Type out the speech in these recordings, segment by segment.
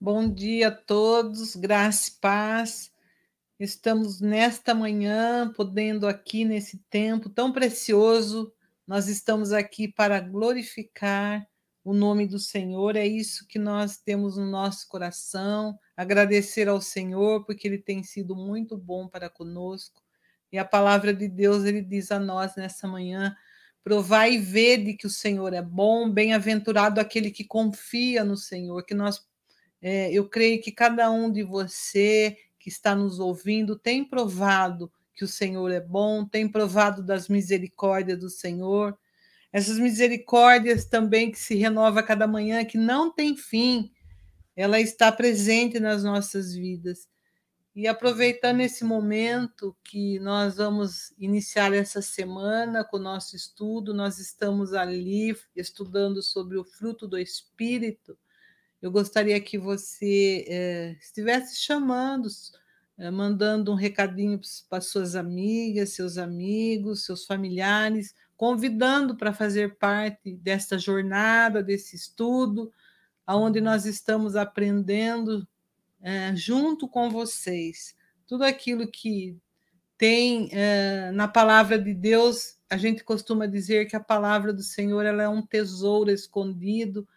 Bom dia a todos, graça e paz. Estamos nesta manhã, podendo aqui nesse tempo tão precioso, nós estamos aqui para glorificar o nome do Senhor. É isso que nós temos no nosso coração. Agradecer ao Senhor, porque Ele tem sido muito bom para conosco. E a palavra de Deus, Ele diz a nós nessa manhã: provai e vede que o Senhor é bom, bem-aventurado aquele que confia no Senhor, que nós é, eu creio que cada um de você que está nos ouvindo tem provado que o Senhor é bom, tem provado das misericórdias do Senhor. Essas misericórdias também que se renova cada manhã, que não tem fim, ela está presente nas nossas vidas. E aproveitando esse momento que nós vamos iniciar essa semana com o nosso estudo, nós estamos ali estudando sobre o fruto do Espírito eu gostaria que você é, estivesse chamando, é, mandando um recadinho para suas amigas, seus amigos, seus familiares, convidando para fazer parte desta jornada, desse estudo, aonde nós estamos aprendendo é, junto com vocês. Tudo aquilo que tem na palavra de Deus, a gente costuma dizer que a palavra do Senhor ela é um tesouro escondido,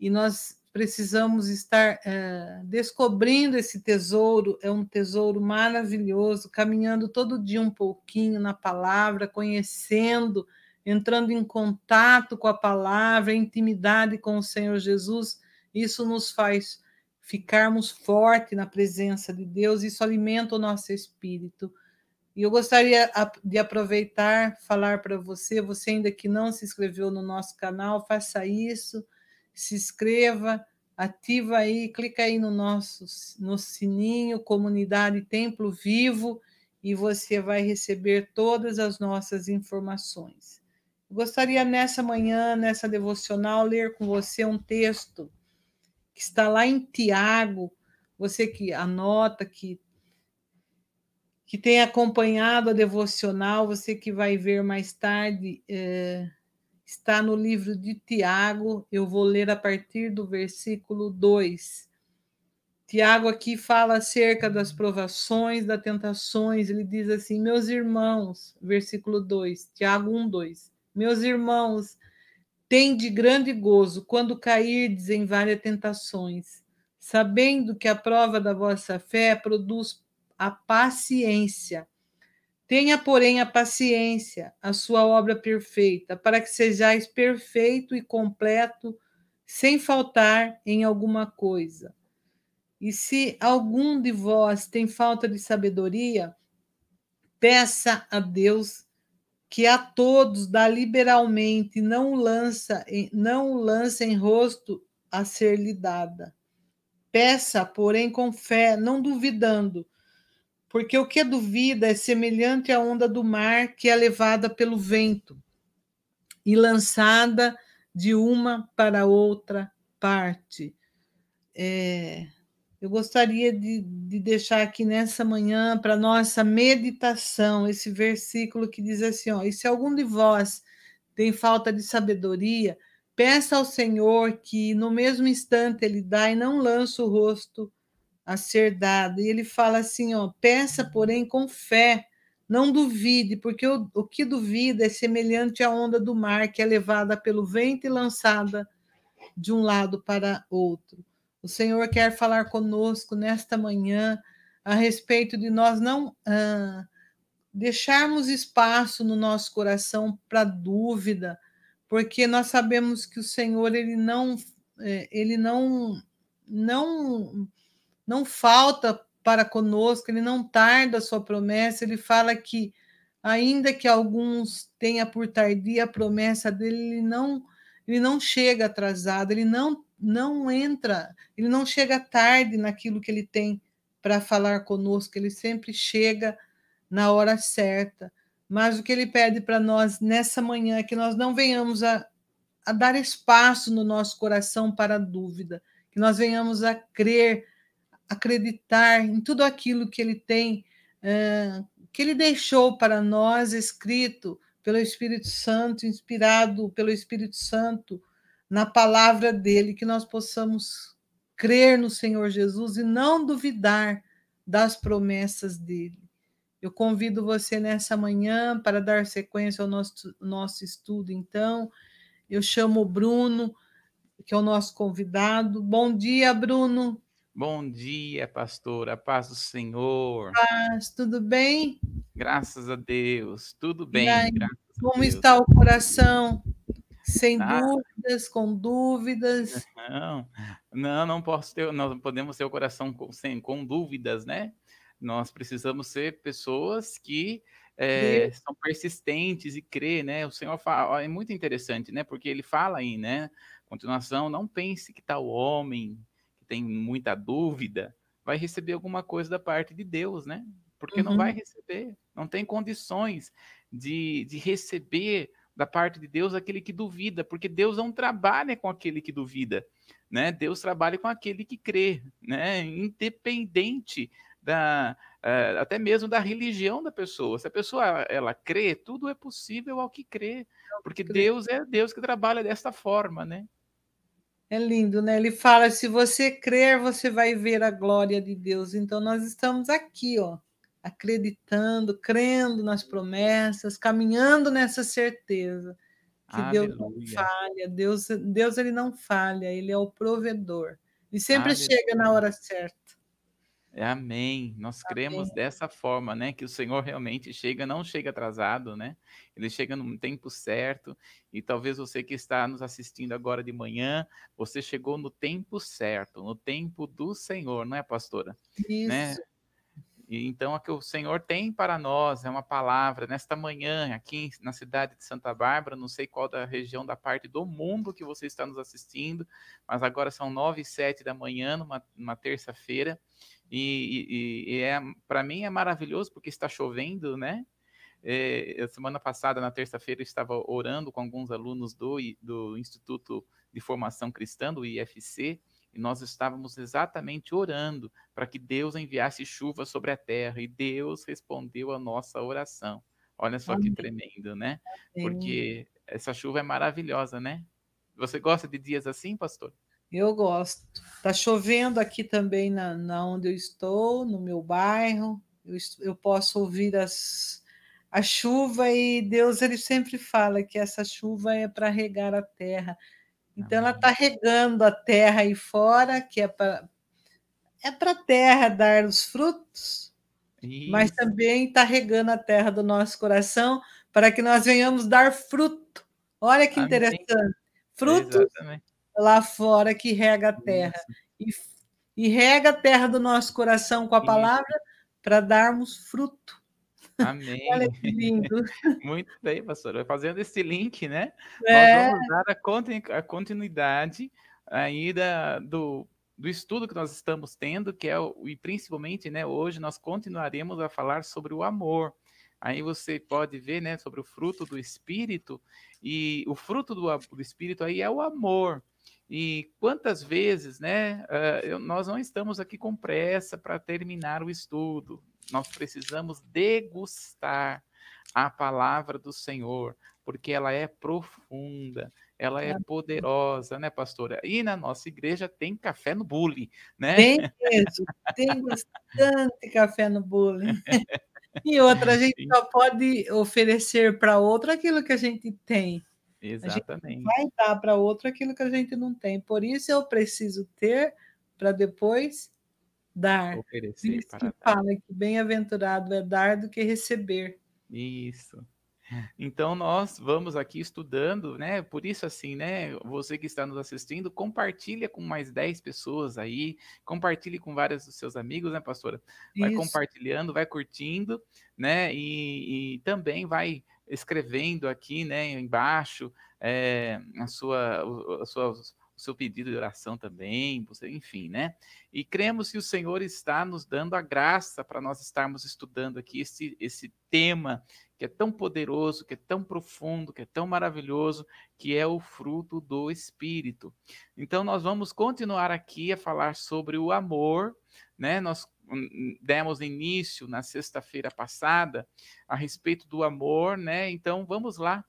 e nós precisamos estar é, descobrindo esse tesouro, é um tesouro maravilhoso, caminhando todo dia um pouquinho na palavra, conhecendo, entrando em contato com a palavra, intimidade com o Senhor Jesus. Isso nos faz ficarmos fortes na presença de Deus, isso alimenta o nosso espírito. E eu gostaria de aproveitar, falar para você, você ainda que não se inscreveu no nosso canal, faça isso se inscreva, ativa aí, clica aí no nosso no sininho, comunidade Templo Vivo, e você vai receber todas as nossas informações. Gostaria nessa manhã, nessa devocional, ler com você um texto que está lá em Tiago, você que anota, que que tem acompanhado a devocional, você que vai ver mais tarde, é, está no livro de Tiago, eu vou ler a partir do versículo 2. Tiago aqui fala acerca das provações, das tentações, ele diz assim: Meus irmãos, versículo 2, Tiago 1, 2. Meus irmãos, tem de grande gozo quando cairdes em várias tentações, sabendo que a prova da vossa fé produz a paciência. Tenha, porém, a paciência, a sua obra perfeita, para que sejais perfeito e completo, sem faltar em alguma coisa. E se algum de vós tem falta de sabedoria, peça a Deus que a todos dá liberalmente, não lança, não lança em rosto a ser lhe dada. Peça, porém, com fé, não duvidando, porque o que duvida é semelhante à onda do mar que é levada pelo vento e lançada de uma para outra parte. É, eu gostaria de, de, deixar aqui nessa manhã para nossa meditação esse versículo que diz assim: ó, e se algum de vós tem falta de sabedoria, peça ao Senhor que no mesmo instante ele dá e não lança o rosto a ser dado. E ele fala assim, ó, peça, porém, com fé, não duvide, porque o, o que duvida é semelhante à onda do mar que é levada pelo vento e lançada de um lado para outro. O Senhor quer falar conosco nesta manhã a respeito de nós não ah, deixarmos espaço no nosso coração para dúvida, porque nós sabemos que o Senhor ele não eh, ele não não não falta para conosco, ele não tarda a sua promessa, ele fala que, ainda que alguns tenha por tardia a promessa dele, ele não, ele não chega atrasado, ele não, não entra, ele não chega tarde naquilo que ele tem para falar conosco, ele sempre chega na hora certa. Mas o que ele pede para nós nessa manhã é que nós não venhamos a, a dar espaço no nosso coração para a dúvida, que nós venhamos a crer acreditar em tudo aquilo que ele tem, que ele deixou para nós escrito pelo Espírito Santo, inspirado pelo Espírito Santo na palavra dele, que nós possamos crer no Senhor Jesus e não duvidar das promessas dele. Eu convido você nessa manhã para dar sequência ao nosso, nosso estudo, então. Eu chamo o Bruno, que é o nosso convidado. Bom dia, Bruno. Bom dia, pastora. Paz do Senhor. Paz, tudo bem? Graças a Deus. Tudo bem. Aí, como está o coração? Sem ah. dúvidas, com dúvidas? Não, não, não posso ter, não podemos ter o coração com, sem, com dúvidas, né? Nós precisamos ser pessoas que é, são persistentes e crer, né? O Senhor fala, é muito interessante, né? Porque ele fala aí, né? Continuação, não pense que tal homem que tem muita dúvida vai receber alguma coisa da parte de Deus, né? Porque uhum. não vai receber, não tem condições de, de receber da parte de Deus aquele que duvida, porque Deus não trabalha com aquele que duvida, né? Deus trabalha com aquele que crê, né? Independente da uh, até mesmo da religião da pessoa. Se a pessoa ela crê, tudo é possível ao que crê, porque Deus é Deus que trabalha desta forma, né? É lindo, né? Ele fala: se você crer, você vai ver a glória de Deus. Então, nós estamos aqui, ó, acreditando, crendo nas promessas, caminhando nessa certeza que Aleluia. Deus não falha, Deus, Deus ele não falha, ele é o provedor. E sempre Aleluia. chega na hora certa. Amém. Nós Amém. cremos dessa forma, né? Que o Senhor realmente chega, não chega atrasado, né? Ele chega no tempo certo. E talvez você que está nos assistindo agora de manhã, você chegou no tempo certo, no tempo do Senhor, não é, pastora? Isso. Né? E então, o que o Senhor tem para nós é uma palavra nesta manhã, aqui na cidade de Santa Bárbara, não sei qual da região da parte do mundo que você está nos assistindo, mas agora são nove e sete da manhã, numa, numa terça-feira, e, e, e é, para mim é maravilhoso porque está chovendo, né? É, semana passada, na terça-feira, estava orando com alguns alunos do, do Instituto de Formação Cristã, do IFC, e nós estávamos exatamente orando para que Deus enviasse chuva sobre a terra, e Deus respondeu a nossa oração. Olha só Amém. que tremendo, né? Porque essa chuva é maravilhosa, né? Você gosta de dias assim, pastor? Eu gosto. Está chovendo aqui também na, na onde eu estou, no meu bairro. Eu, eu posso ouvir as, a chuva e Deus ele sempre fala que essa chuva é para regar a terra. Então ela está regando a terra aí fora, que é para é para a terra dar os frutos, Isso. mas também está regando a terra do nosso coração para que nós venhamos dar fruto. Olha que Amém. interessante. Frutos Exatamente lá fora que rega a terra. E, e, rega a terra do nosso coração com a palavra para darmos fruto. Amém. Olha que lindo. Muito bem, pastor. Fazendo esse link, né? É. Nós vamos dar a continuidade aí da, do, do estudo que nós estamos tendo, que é, o, e principalmente, né, hoje nós continuaremos a falar sobre o amor. Aí você pode ver, né, sobre o fruto do Espírito, e o fruto do, do Espírito aí é o amor. E quantas vezes, né, uh, nós não estamos aqui com pressa para terminar o estudo. Nós precisamos degustar a palavra do Senhor, porque ela é profunda, ela é poderosa, né, pastora? E na nossa igreja tem café no bule, né? Tem mesmo, tem bastante café no bule. E outra, a gente só pode oferecer para outro aquilo que a gente tem. Exatamente. vai dar para outro aquilo que a gente não tem. Por isso eu preciso ter para depois dar. Oferecer isso para que dar. fala que bem-aventurado é dar do que receber. Isso. Então nós vamos aqui estudando, né? Por isso assim, né? Você que está nos assistindo, compartilha com mais 10 pessoas aí, compartilhe com vários dos seus amigos, né, pastora? Vai isso. compartilhando, vai curtindo, né? E, e também vai escrevendo aqui, né, embaixo, é, a sua, a sua, o seu pedido de oração também, você, enfim, né? E cremos que o Senhor está nos dando a graça para nós estarmos estudando aqui esse, esse tema que é tão poderoso, que é tão profundo, que é tão maravilhoso, que é o fruto do Espírito. Então, nós vamos continuar aqui a falar sobre o amor, né? Nós demos início na sexta-feira passada a respeito do amor, né? Então vamos lá.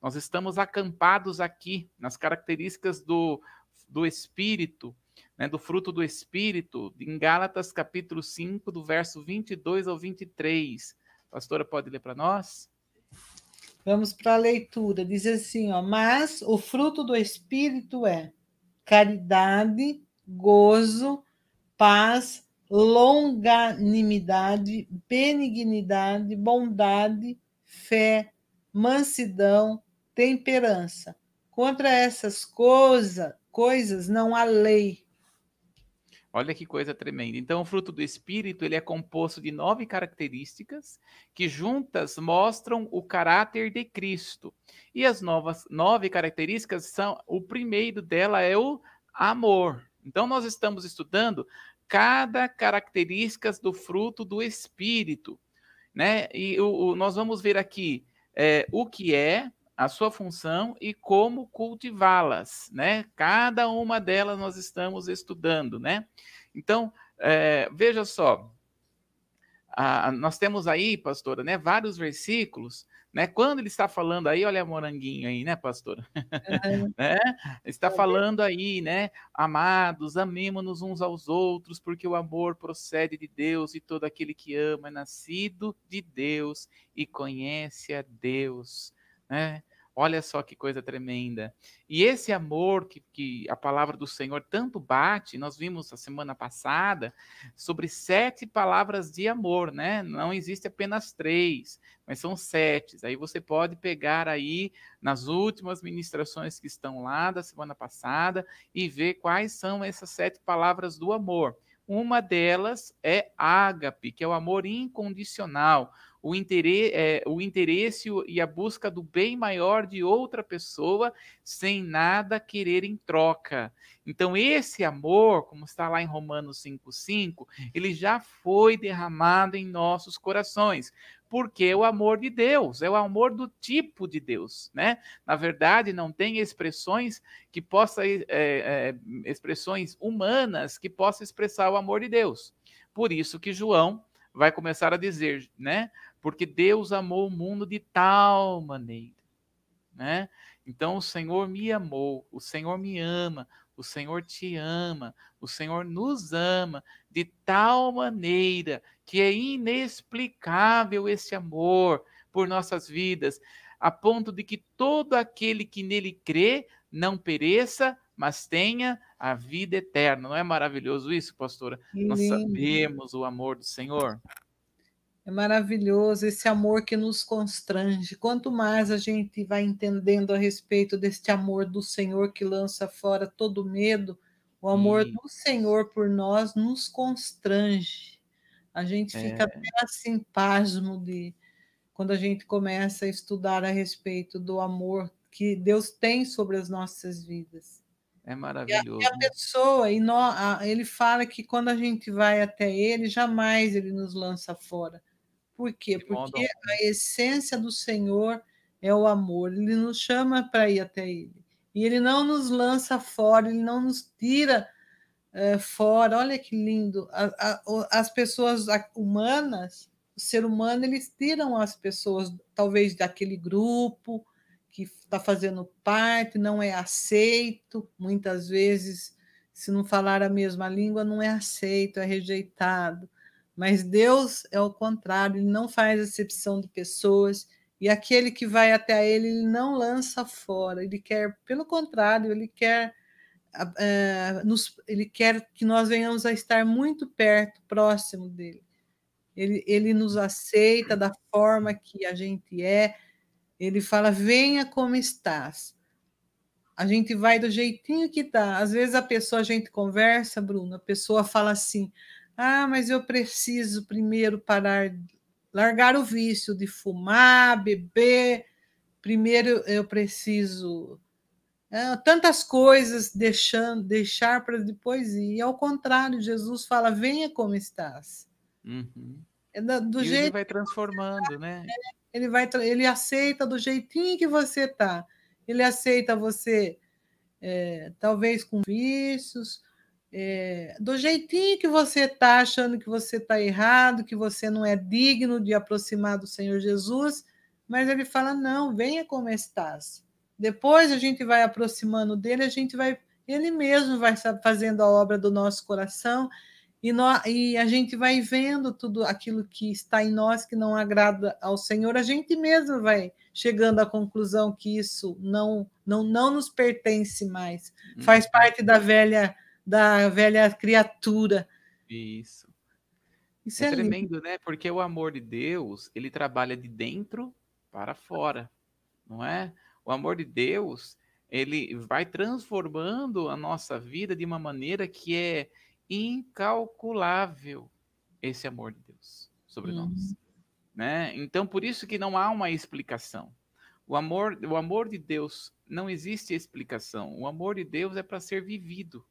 Nós estamos acampados aqui nas características do, do espírito, né, do fruto do Espírito, em Gálatas capítulo 5, do verso 22 ao 23. A pastora pode ler para nós? Vamos para a leitura. Diz assim, ó, mas o fruto do Espírito é caridade, gozo, paz, longanimidade, benignidade, bondade, fé, mansidão, temperança. Contra essas coisa, coisas não há lei. Olha que coisa tremenda. Então, o fruto do Espírito ele é composto de nove características que juntas mostram o caráter de Cristo. E as novas nove características são o primeiro dela é o amor. Então, nós estamos estudando cada característica do fruto do Espírito, né? E o, o, nós vamos ver aqui é, o que é, a sua função e como cultivá-las, né? Cada uma delas nós estamos estudando, né? Então, é, veja só, nós temos aí, pastora, né, vários versículos, né? Quando ele está falando aí, olha moranguinho aí, né, pastora? Uhum. né? Está falando aí, né? Amados, amemos-nos uns aos outros, porque o amor procede de Deus e todo aquele que ama é nascido de Deus e conhece a Deus, né? Olha só que coisa tremenda. E esse amor que, que a palavra do Senhor tanto bate, nós vimos a semana passada sobre sete palavras de amor, né? Não existe apenas três, mas são sete. Aí você pode pegar aí nas últimas ministrações que estão lá da semana passada e ver quais são essas sete palavras do amor. Uma delas é ágape, que é o amor incondicional o interesse, é, o interesse e a busca do bem maior de outra pessoa sem nada querer em troca. Então, esse amor, como está lá em Romanos 5,5, ele já foi derramado em nossos corações porque é o amor de Deus, é o amor do tipo de Deus, né? Na verdade, não tem expressões que possa é, é, expressões humanas que possa expressar o amor de Deus. Por isso que João vai começar a dizer, né? Porque Deus amou o mundo de tal maneira, né? Então o Senhor me amou, o Senhor me ama, o Senhor te ama, o Senhor nos ama de tal maneira que é inexplicável esse amor por nossas vidas, a ponto de que todo aquele que nele crê não pereça, mas tenha a vida eterna. Não é maravilhoso isso, pastora? Nós sabemos o amor do Senhor. É maravilhoso esse amor que nos constrange. Quanto mais a gente vai entendendo a respeito deste amor do Senhor que lança fora todo medo, o amor do Senhor por nós nos constrange. A gente fica é. até assim pasmo de quando a gente começa a estudar a respeito do amor que Deus tem sobre as nossas vidas. É maravilhoso. E a, e a pessoa, e nós, a, ele fala que quando a gente vai até ele, jamais ele nos lança fora. Por quê? Porque a essência do Senhor é o amor. Ele nos chama para ir até Ele. E Ele não nos lança fora, Ele não nos tira é, fora. Olha que lindo. A, a, as pessoas humanas, o ser humano, eles tiram as pessoas, talvez, daquele grupo que está fazendo parte, não é aceito. Muitas vezes, se não falar a mesma língua, não é aceito, é rejeitado. Mas Deus é o contrário, ele não faz acepção de pessoas, e aquele que vai até ele, ele não lança fora, ele quer, pelo contrário, ele quer. Uh, nos, ele quer que nós venhamos a estar muito perto, próximo dele. Ele, ele nos aceita da forma que a gente é. Ele fala: venha como estás. A gente vai do jeitinho que está. Às vezes a pessoa, a gente conversa, Bruno, a pessoa fala assim: ah, mas eu preciso primeiro parar, largar o vício de fumar, beber. Primeiro eu preciso é, tantas coisas deixando, deixar para depois ir. E ao contrário, Jesus fala: venha como estás. Uhum. É do e jeito ele vai transformando, tá, né? Ele vai, ele aceita do jeitinho que você tá. Ele aceita você, é, talvez com vícios, é, do jeitinho que você está achando que você está errado, que você não é digno de aproximar do Senhor Jesus, mas ele fala: não, venha como estás. Depois a gente vai aproximando dele, a gente vai, Ele mesmo vai fazendo a obra do nosso coração e, nós, e a gente vai vendo tudo aquilo que está em nós que não agrada ao Senhor, a gente mesmo vai chegando à conclusão que isso não não, não nos pertence mais, faz uhum. parte da velha da velha criatura. Isso. Isso é, é tremendo, lindo. né? Porque o amor de Deus, ele trabalha de dentro para fora, não é? O amor de Deus, ele vai transformando a nossa vida de uma maneira que é incalculável esse amor de Deus sobre uhum. nós, né? Então por isso que não há uma explicação. O amor, o amor de Deus não existe explicação. O amor de Deus é para ser vivido,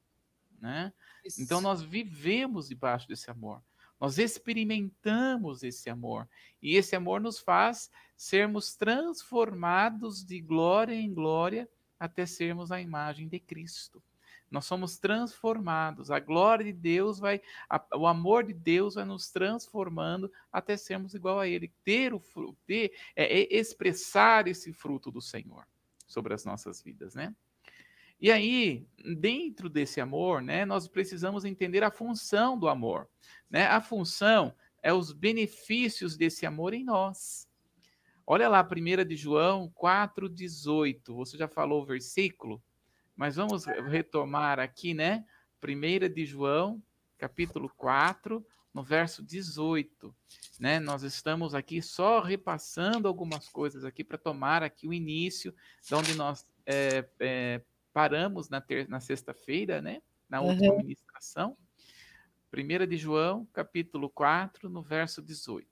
né? Então nós vivemos debaixo desse amor. Nós experimentamos esse amor e esse amor nos faz sermos transformados de glória em glória até sermos a imagem de Cristo. Nós somos transformados. A glória de Deus vai, a, o amor de Deus vai nos transformando até sermos igual a Ele. Ter o fruto, ter, é, é expressar esse fruto do Senhor sobre as nossas vidas, né? E aí, dentro desse amor, né, nós precisamos entender a função do amor. Né? A função é os benefícios desse amor em nós. Olha lá, 1 de João 4,18. Você já falou o versículo? Mas vamos retomar aqui, né? 1 de João, capítulo 4, no verso 18. Né? Nós estamos aqui só repassando algumas coisas aqui para tomar aqui o início, de onde nós é, é, paramos na, ter, na sexta-feira, né? Na última uhum. ministração. 1 de João, capítulo 4, no verso 18.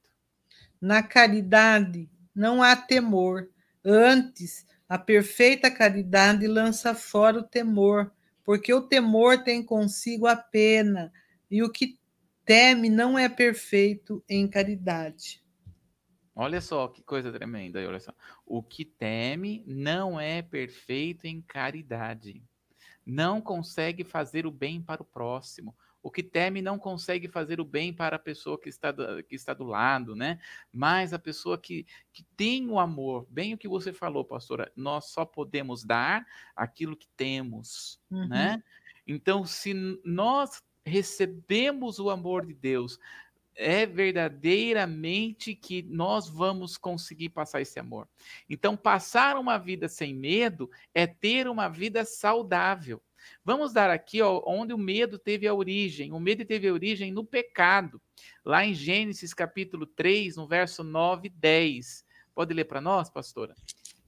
Na caridade não há temor, antes a perfeita caridade lança fora o temor, porque o temor tem consigo a pena, e o que teme não é perfeito em caridade. Olha só que coisa tremenda, olha só. O que teme não é perfeito em caridade. Não consegue fazer o bem para o próximo o que teme não consegue fazer o bem para a pessoa que está do, que está do lado, né? Mas a pessoa que, que tem o amor, bem o que você falou, pastora, nós só podemos dar aquilo que temos, né? uhum. né? Então, se nós recebemos o amor de Deus, é verdadeiramente que nós vamos conseguir passar esse amor. Então, passar uma vida sem medo é ter uma vida saudável. Vamos dar aqui ó, onde o medo teve a origem. O medo teve a origem no pecado. Lá em Gênesis capítulo 3, no verso 9 e 10. Pode ler para nós, pastora?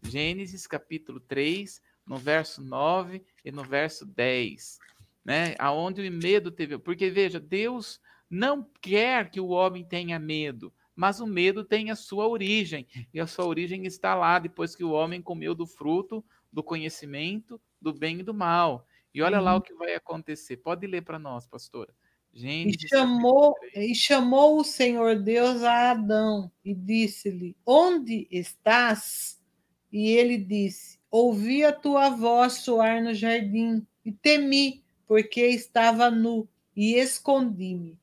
Gênesis capítulo 3, no verso 9 e no verso 10. Né? Aonde o medo teve. Porque veja, Deus não quer que o homem tenha medo mas o medo tem a sua origem, e a sua origem está lá depois que o homem comeu do fruto do conhecimento do bem e do mal. E olha lá o que vai acontecer. Pode ler para nós, pastora. Gênesis, e chamou, e chamou o Senhor Deus a Adão e disse-lhe: Onde estás? E ele disse: Ouvi a tua voz soar no jardim e temi, porque estava nu e escondi-me.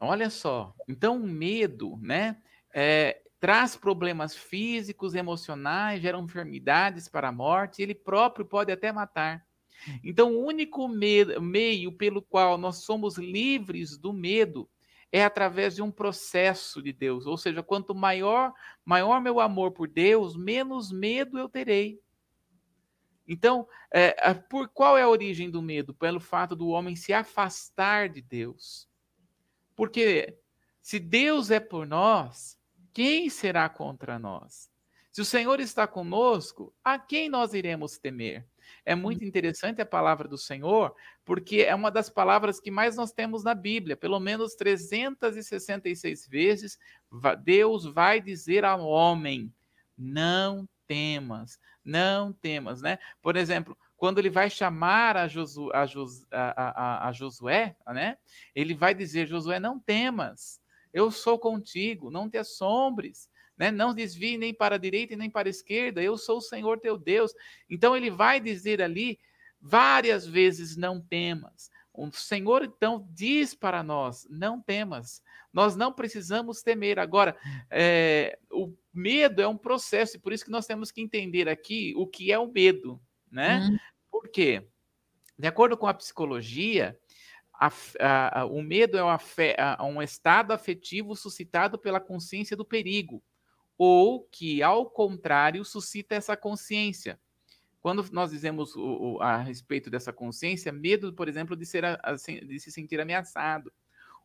Olha só, então o medo, né, é, traz problemas físicos, emocionais, gera enfermidades para a morte, ele próprio pode até matar. Então, o único meio pelo qual nós somos livres do medo é através de um processo de Deus. Ou seja, quanto maior, maior meu amor por Deus, menos medo eu terei. Então, é, por qual é a origem do medo? Pelo fato do homem se afastar de Deus. Porque se Deus é por nós, quem será contra nós? Se o Senhor está conosco, a quem nós iremos temer? É muito interessante a palavra do Senhor, porque é uma das palavras que mais nós temos na Bíblia. Pelo menos 366 vezes, Deus vai dizer ao homem: não temas, não temas, né? Por exemplo, quando ele vai chamar a, Josu, a, Jos, a, a, Josué, né? Ele vai dizer: Josué, não temas, eu sou contigo, não te assombres né? Não desvie nem para a direita e nem para a esquerda, eu sou o Senhor teu Deus. Então ele vai dizer ali várias vezes: não temas. O Senhor então diz para nós: não temas. Nós não precisamos temer. Agora, é, o medo é um processo, e por isso que nós temos que entender aqui o que é o medo, né? Hum. Por quê? De acordo com a psicologia, a, a, a, o medo é um estado afetivo suscitado pela consciência do perigo, ou que, ao contrário, suscita essa consciência. Quando nós dizemos o, o, a respeito dessa consciência, medo, por exemplo, de, ser de se sentir ameaçado,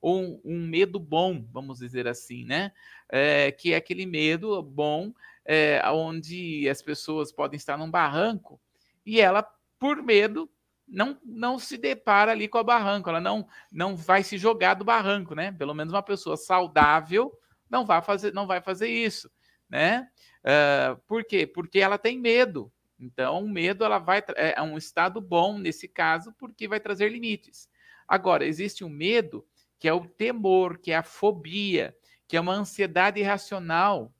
ou um, um, medo bom, vamos dizer assim, né? É, que é aquele medo bom, é, onde as pessoas podem estar num barranco e ela, por medo, não, não se depara ali com o barranco, ela não, não vai se jogar do barranco, né? Pelo menos uma pessoa saudável não vai fazer, não vai fazer isso, né? Uh, por quê? Porque ela tem medo. Então, o medo ela vai é, é um estado bom nesse caso, porque vai trazer limites. Agora, existe um medo que é o temor, que é a fobia, que é uma ansiedade irracional,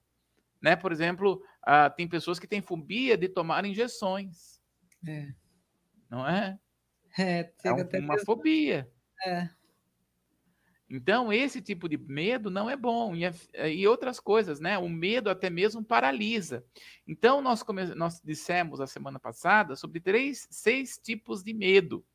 né? Por exemplo, uh, tem pessoas que têm fobia de tomar injeções. É. Não é? É, é um, uma mesmo. fobia. É. Então, esse tipo de medo não é bom. E, é, e outras coisas, né? O medo até mesmo paralisa. Então, nós, come... nós dissemos a semana passada sobre três, seis tipos de medo.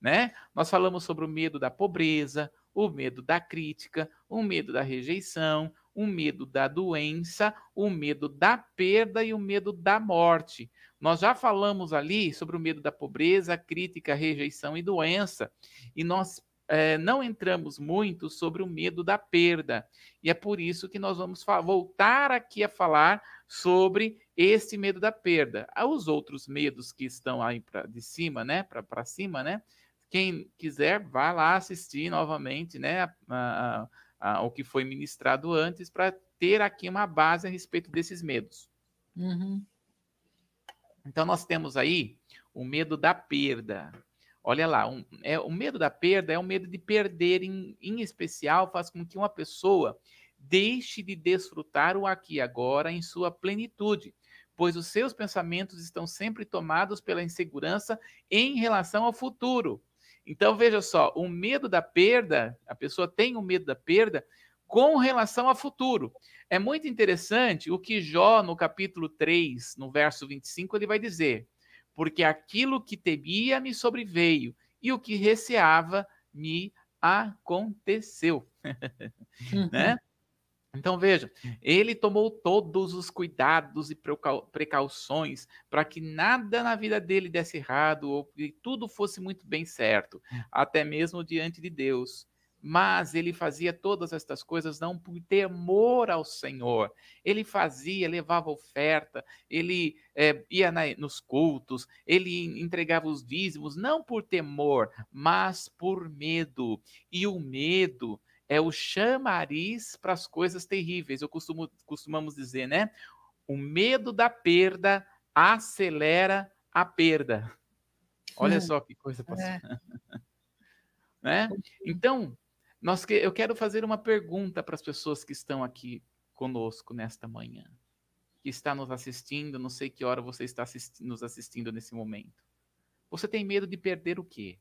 Né? Nós falamos sobre o medo da pobreza, o medo da crítica, o medo da rejeição, o medo da doença, o medo da perda e o medo da morte. Nós já falamos ali sobre o medo da pobreza, crítica, rejeição e doença. E nós é, não entramos muito sobre o medo da perda. E é por isso que nós vamos voltar aqui a falar sobre esse medo da perda. Os outros medos que estão aí pra, de cima, né, para cima, né? Quem quiser, vá lá assistir novamente, né, a, a, a, o que foi ministrado antes, para ter aqui uma base a respeito desses medos. Uhum. Então, nós temos aí o medo da perda. Olha lá, um, é, o medo da perda é o medo de perder, em, em especial, faz com que uma pessoa deixe de desfrutar o aqui e agora em sua plenitude, pois os seus pensamentos estão sempre tomados pela insegurança em relação ao futuro. Então, veja só, o medo da perda, a pessoa tem o medo da perda com relação ao futuro. É muito interessante o que Jó, no capítulo 3, no verso 25, ele vai dizer: porque aquilo que temia me sobreveio, e o que receava me aconteceu. né? Então veja, ele tomou todos os cuidados e precauções para que nada na vida dele desse errado ou que tudo fosse muito bem certo, até mesmo diante de Deus. Mas ele fazia todas estas coisas não por temor ao Senhor. Ele fazia, levava oferta, ele é, ia na, nos cultos, ele entregava os dízimos, não por temor, mas por medo. E o medo é o chamariz para as coisas terríveis. Eu costumo, costumamos dizer, né? O medo da perda acelera a perda. Olha hum, só que coisa, pastor. É. né? Então, nós que, eu quero fazer uma pergunta para as pessoas que estão aqui conosco nesta manhã, que está nos assistindo, não sei que hora você está assisti nos assistindo nesse momento. Você tem medo de perder o quê?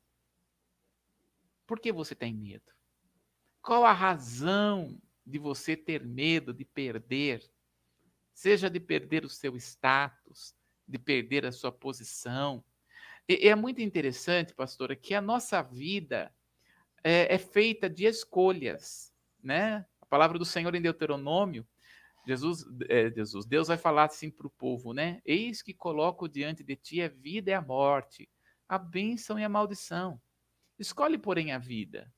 Por que você tem medo? Qual a razão de você ter medo de perder? Seja de perder o seu status, de perder a sua posição. E é muito interessante, pastora, que a nossa vida é, é feita de escolhas, né? A palavra do Senhor em Deuteronômio, Jesus, é, Jesus, Deus vai falar assim para o povo, né? Eis que coloco diante de ti a vida e a morte, a bênção e a maldição. Escolhe, porém, a vida.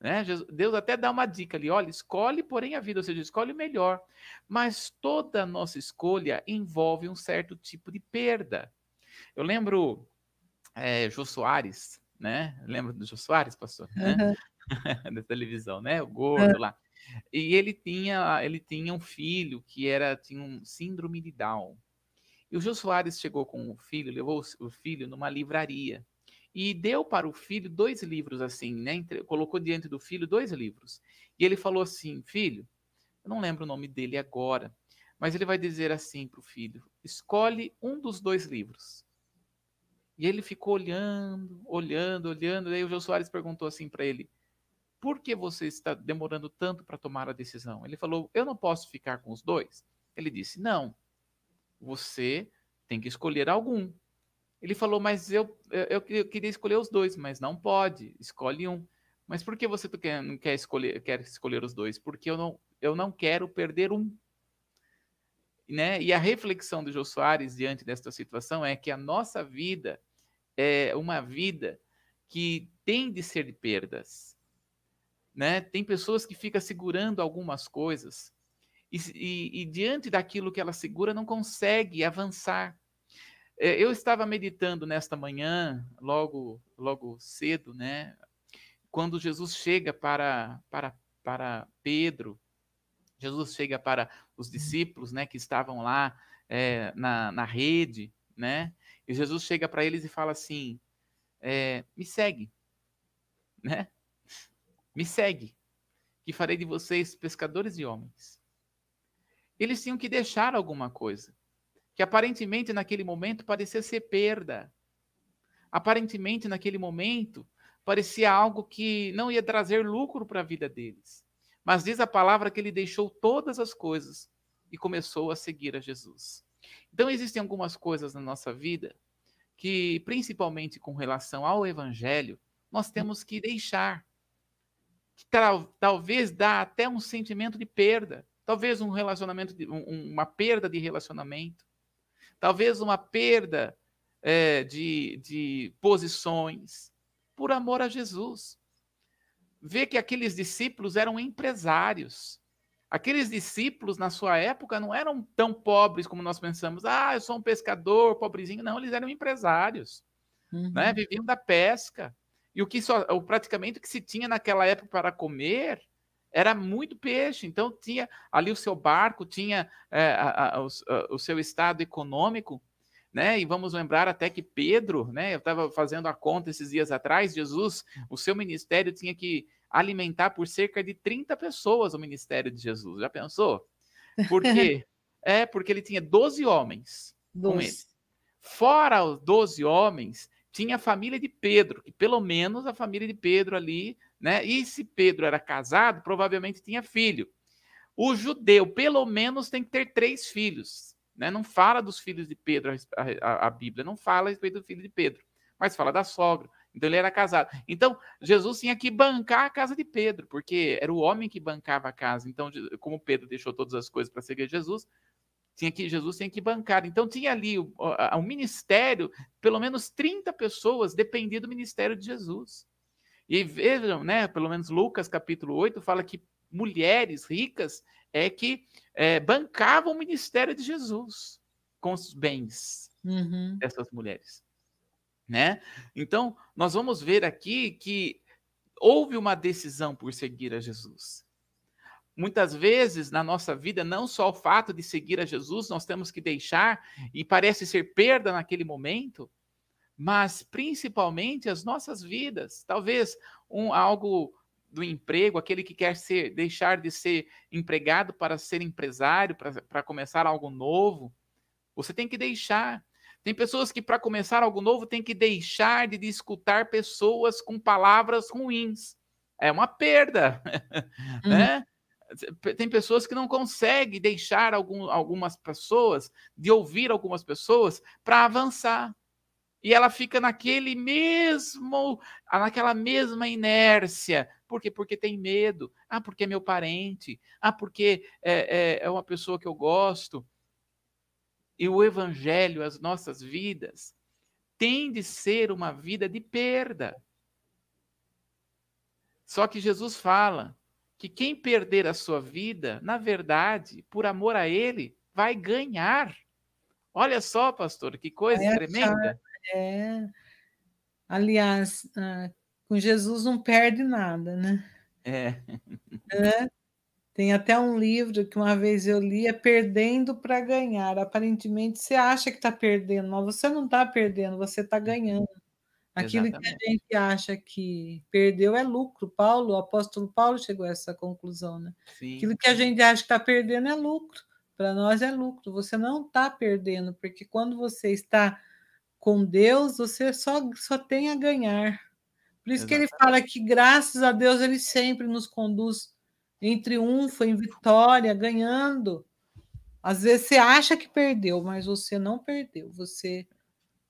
Né? Deus até dá uma dica ali, olha, escolhe, porém, a vida, ou seja, escolhe o melhor. Mas toda nossa escolha envolve um certo tipo de perda. Eu lembro é, Jô Soares, né? Lembra do Jô Soares, pastor? Né? da televisão, né? O gordo lá. E ele tinha, ele tinha um filho que era tinha um síndrome de Down. E o Jô Soares chegou com o filho, levou o filho numa livraria e deu para o filho dois livros assim, né? Colocou diante do filho dois livros. E ele falou assim: "Filho, eu não lembro o nome dele agora, mas ele vai dizer assim para o filho: escolhe um dos dois livros. E ele ficou olhando, olhando, olhando. E aí o Jô Soares perguntou assim para ele: Por que você está demorando tanto para tomar a decisão? Ele falou: Eu não posso ficar com os dois. Ele disse: Não, você tem que escolher algum. Ele falou, mas eu, eu, eu queria escolher os dois, mas não pode, escolhe um. Mas por que você não quer escolher, quer escolher os dois? Porque eu não, eu não quero perder um. Né? E a reflexão do Jô Soares diante desta situação é que a nossa vida é uma vida que tem de ser de perdas. Né? Tem pessoas que ficam segurando algumas coisas e, e, e diante daquilo que ela segura não consegue avançar. É, eu estava meditando nesta manhã, logo, logo cedo, né? Quando Jesus chega para, para, para Pedro Jesus chega para os discípulos, né, que estavam lá é, na, na rede, né? E Jesus chega para eles e fala assim: é, me segue, né? Me segue, que farei de vocês pescadores de homens. Eles tinham que deixar alguma coisa, que aparentemente naquele momento parecia ser perda. Aparentemente naquele momento parecia algo que não ia trazer lucro para a vida deles. Mas diz a palavra que ele deixou todas as coisas e começou a seguir a Jesus. Então, existem algumas coisas na nossa vida que, principalmente com relação ao evangelho, nós temos que deixar. Que tal, talvez dá até um sentimento de perda, talvez um relacionamento, de, um, uma perda de relacionamento, talvez uma perda é, de, de posições, por amor a Jesus vê que aqueles discípulos eram empresários. Aqueles discípulos, na sua época, não eram tão pobres como nós pensamos. Ah, eu sou um pescador, pobrezinho. Não, eles eram empresários. Né? Uhum. Né? Viviam da pesca. E o que só, o, praticamente o que se tinha naquela época para comer era muito peixe. Então, tinha ali o seu barco, tinha é, a, a, o, a, o seu estado econômico né? E vamos lembrar até que Pedro, né? Eu estava fazendo a conta esses dias atrás, Jesus, o seu ministério tinha que alimentar por cerca de 30 pessoas o ministério de Jesus. Já pensou? Por quê? é porque ele tinha 12 homens com ele. Fora os 12 homens, tinha a família de Pedro, que pelo menos a família de Pedro ali, né? E se Pedro era casado, provavelmente tinha filho. O judeu, pelo menos, tem que ter três filhos. Né? Não fala dos filhos de Pedro, a, a, a, Bíblia não fala a respeito do filho de Pedro, mas fala da sogra. Então ele era casado. Então Jesus tinha que bancar a casa de Pedro, porque era o homem que bancava a casa. Então, como Pedro deixou todas as coisas para seguir Jesus, tinha que Jesus tinha que bancar. Então tinha ali o, o, o ministério, pelo menos 30 pessoas dependiam do ministério de Jesus. E vejam, né, pelo menos Lucas capítulo 8 fala que mulheres ricas é que é, bancavam o ministério de Jesus com os bens uhum. dessas mulheres. Né? Então, nós vamos ver aqui que houve uma decisão por seguir a Jesus. Muitas vezes na nossa vida, não só o fato de seguir a Jesus, nós temos que deixar, e parece ser perda naquele momento, mas principalmente as nossas vidas. Talvez um, algo do emprego, aquele que quer ser, deixar de ser empregado para ser empresário, para começar algo novo, você tem que deixar. Tem pessoas que, para começar algo novo, tem que deixar de escutar pessoas com palavras ruins. É uma perda, uhum. né? Tem pessoas que não conseguem deixar algum, algumas pessoas, de ouvir algumas pessoas, para avançar. E ela fica naquele mesmo, naquela mesma inércia, por quê? Porque tem medo. Ah, porque é meu parente. Ah, porque é, é, é uma pessoa que eu gosto. E o evangelho, as nossas vidas, tem de ser uma vida de perda. Só que Jesus fala que quem perder a sua vida, na verdade, por amor a Ele, vai ganhar. Olha só, pastor, que coisa é, tremenda. É. Aliás, ah, com Jesus não perde nada, né? É. é. Tem até um livro que uma vez eu li, é Perdendo para Ganhar. Aparentemente você acha que está perdendo, mas você não está perdendo, você está uhum. ganhando. Aquilo Exatamente. que a gente acha que perdeu é lucro. Paulo, o apóstolo Paulo chegou a essa conclusão, né? Sim. Aquilo que a gente acha que está perdendo é lucro. Para nós é lucro. Você não está perdendo, porque quando você está com Deus, você só, só tem a ganhar. Por isso Exatamente. que ele fala que, graças a Deus, ele sempre nos conduz em triunfo, em vitória, ganhando. Às vezes você acha que perdeu, mas você não perdeu. Você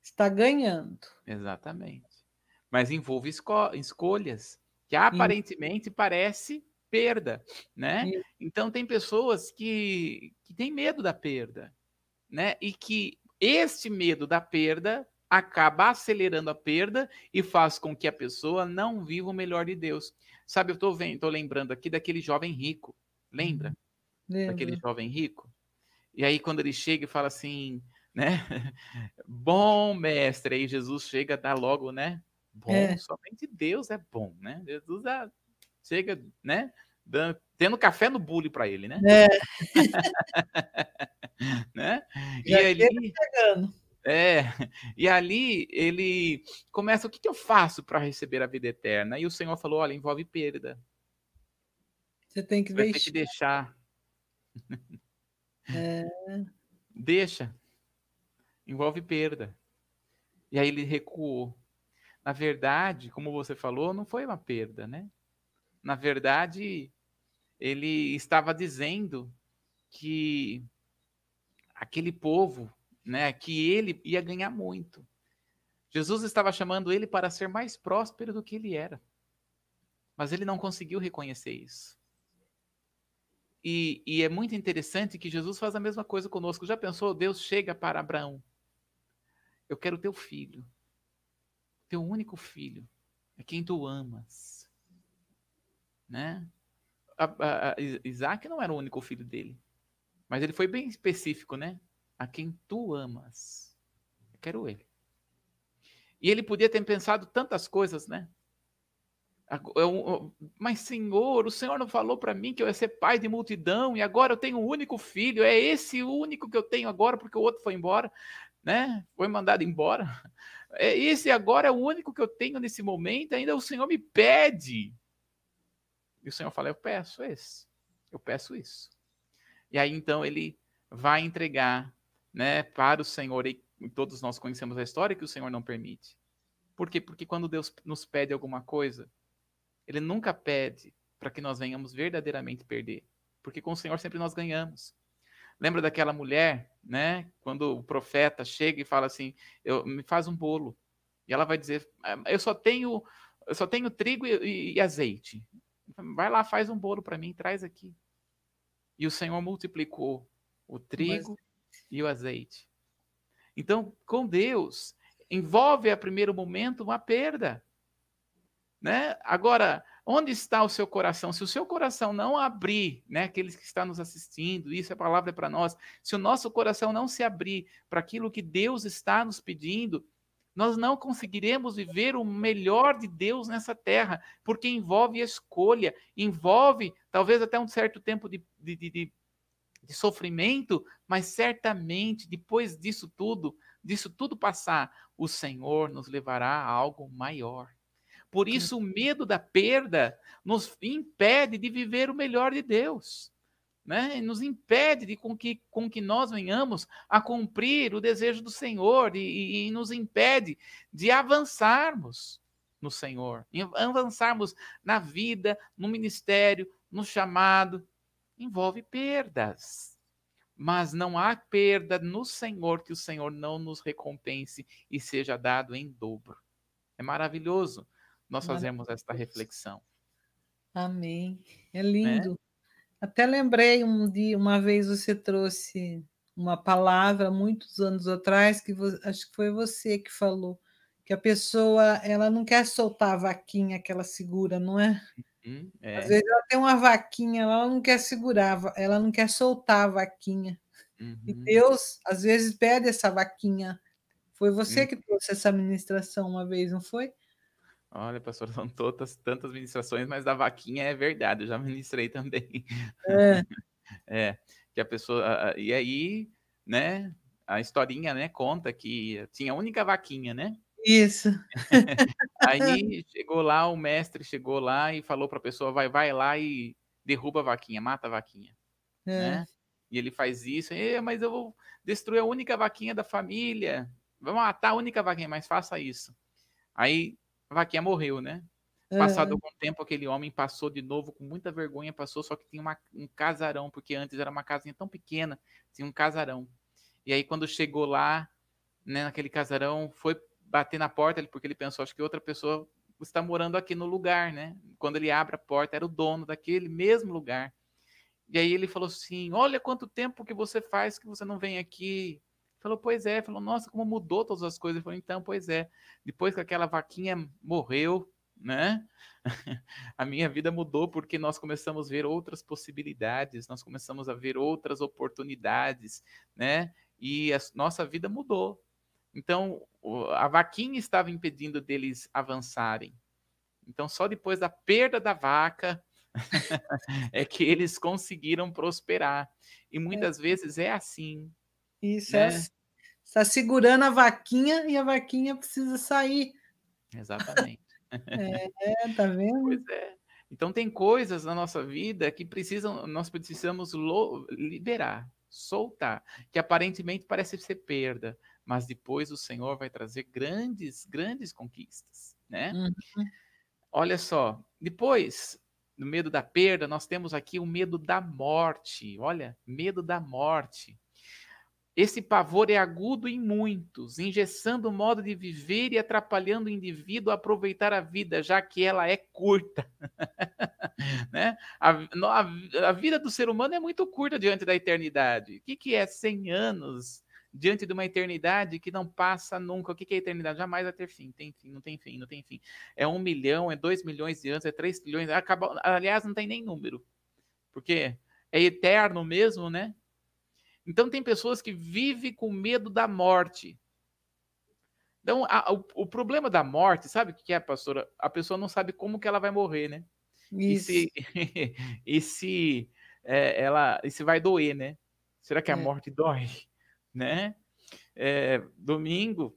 está ganhando. Exatamente. Mas envolve esco escolhas que aparentemente Sim. parece perda, né? Sim. Então tem pessoas que, que têm medo da perda, né? E que este medo da perda acaba acelerando a perda e faz com que a pessoa não viva o melhor de Deus. Sabe, eu tô vendo, tô lembrando aqui daquele jovem rico. Lembra? Lembra. Daquele jovem rico? E aí quando ele chega e fala assim, né? Bom mestre, aí Jesus chega, dá logo, né? Bom, é. somente Deus é bom, né? Jesus dá, chega, né? Dando, tendo café no bule para ele, né? É. né? E ali, é, e ali ele começa: o que, que eu faço para receber a vida eterna? E o Senhor falou: olha, envolve perda. Você tem que Vai deixar. Ter que deixar. É. Deixa. Envolve perda. E aí ele recuou. Na verdade, como você falou, não foi uma perda, né? Na verdade, ele estava dizendo que aquele povo, né, que ele ia ganhar muito. Jesus estava chamando ele para ser mais próspero do que ele era. Mas ele não conseguiu reconhecer isso. E, e, é muito interessante que Jesus faz a mesma coisa conosco. Já pensou? Deus chega para Abraão. Eu quero teu filho. Teu único filho. É quem tu amas. Né? A, a, Isaac não era o único filho dele. Mas ele foi bem específico, né? A quem tu amas. Eu quero ele. E ele podia ter pensado tantas coisas, né? Mas, Senhor, o Senhor não falou para mim que eu ia ser pai de multidão e agora eu tenho um único filho. É esse o único que eu tenho agora porque o outro foi embora, né? Foi mandado embora. É esse agora é o único que eu tenho nesse momento. Ainda o Senhor me pede. E o Senhor fala: Eu peço esse. Eu peço isso. E aí então ele vai entregar, né, para o Senhor. E todos nós conhecemos a história que o Senhor não permite. Por quê? Porque quando Deus nos pede alguma coisa, ele nunca pede para que nós venhamos verdadeiramente perder, porque com o Senhor sempre nós ganhamos. Lembra daquela mulher, né? Quando o profeta chega e fala assim: eu, "Me faz um bolo", e ela vai dizer: "Eu só tenho, eu só tenho trigo e, e azeite. Vai lá, faz um bolo para mim, traz aqui." E o Senhor multiplicou o trigo e o azeite. Então, com Deus, envolve a primeiro momento uma perda. Né? Agora, onde está o seu coração? Se o seu coração não abrir, né, aqueles que estão nos assistindo, isso é palavra para nós, se o nosso coração não se abrir para aquilo que Deus está nos pedindo, nós não conseguiremos viver o melhor de Deus nessa terra, porque envolve escolha, envolve talvez até um certo tempo de, de, de, de sofrimento, mas certamente depois disso tudo, disso tudo passar, o Senhor nos levará a algo maior. Por isso, o medo da perda nos impede de viver o melhor de Deus. Né? Nos impede de com que, com que nós venhamos a cumprir o desejo do Senhor e, e nos impede de avançarmos no Senhor, avançarmos na vida, no ministério, no chamado. Envolve perdas. Mas não há perda no Senhor que o Senhor não nos recompense e seja dado em dobro. É maravilhoso nós fazemos esta reflexão. Amém. É né? lindo. Né? Até lembrei um dia, uma vez você trouxe uma palavra muitos anos atrás que acho que foi você que falou que a pessoa ela não quer soltar a vaquinha que ela segura, não é? Uhum, é. Às vezes ela tem uma vaquinha, ela não quer segurar, ela não quer soltar a vaquinha. Uhum. E Deus às vezes pede essa vaquinha. Foi você uhum. que trouxe essa ministração uma vez, não foi? Olha, pastor, são todas, tantas ministrações, mas da vaquinha é verdade, eu já ministrei também. É. é que a pessoa. E aí, né, a historinha, né, conta que tinha a única vaquinha, né? Isso. aí chegou lá, o mestre chegou lá e falou para a pessoa: vai, vai lá e derruba a vaquinha, mata a vaquinha. É. Né? E ele faz isso, e, mas eu vou destruir a única vaquinha da família. Vamos matar a única vaquinha, mas faça isso. Aí a vaquinha morreu, né? Passado algum tempo, aquele homem passou de novo com muita vergonha, passou, só que tinha uma, um casarão, porque antes era uma casinha tão pequena, tinha um casarão. E aí, quando chegou lá, né, naquele casarão, foi bater na porta porque ele pensou, acho que outra pessoa está morando aqui no lugar, né? Quando ele abre a porta, era o dono daquele mesmo lugar. E aí ele falou assim: Olha quanto tempo que você faz que você não vem aqui. Falou, pois é. Falou, nossa, como mudou todas as coisas. Ele falou, então, pois é. Depois que aquela vaquinha morreu, né? a minha vida mudou porque nós começamos a ver outras possibilidades, nós começamos a ver outras oportunidades, né? E a nossa vida mudou. Então, a vaquinha estava impedindo deles avançarem. Então, só depois da perda da vaca é que eles conseguiram prosperar. E muitas é. vezes é assim. Isso, é né? é. Está segurando a vaquinha e a vaquinha precisa sair. Exatamente. É, tá vendo? Pois é. Então tem coisas na nossa vida que precisam, nós precisamos liberar, soltar, que aparentemente parece ser perda, mas depois o Senhor vai trazer grandes, grandes conquistas, né? Uhum. Olha só, depois no medo da perda, nós temos aqui o medo da morte. Olha, medo da morte. Esse pavor é agudo em muitos, engessando o modo de viver e atrapalhando o indivíduo a aproveitar a vida, já que ela é curta. né? a, a, a, vida do ser humano é muito curta diante da eternidade. O que, que é 100 anos diante de uma eternidade que não passa nunca? O que, que é eternidade? Jamais vai ter fim. Tem fim, não tem fim, não tem fim. É um milhão, é dois milhões de anos, é três trilhões. Acaba, aliás, não tem nem número. Porque é eterno mesmo, né? Então, tem pessoas que vivem com medo da morte. Então, a, o, o, problema da morte, sabe o que é, pastora? A pessoa não sabe como que ela vai morrer, né? Isso. E se, e se é, ela, e se vai doer, né? Será que a é. morte dói? Né? É, domingo,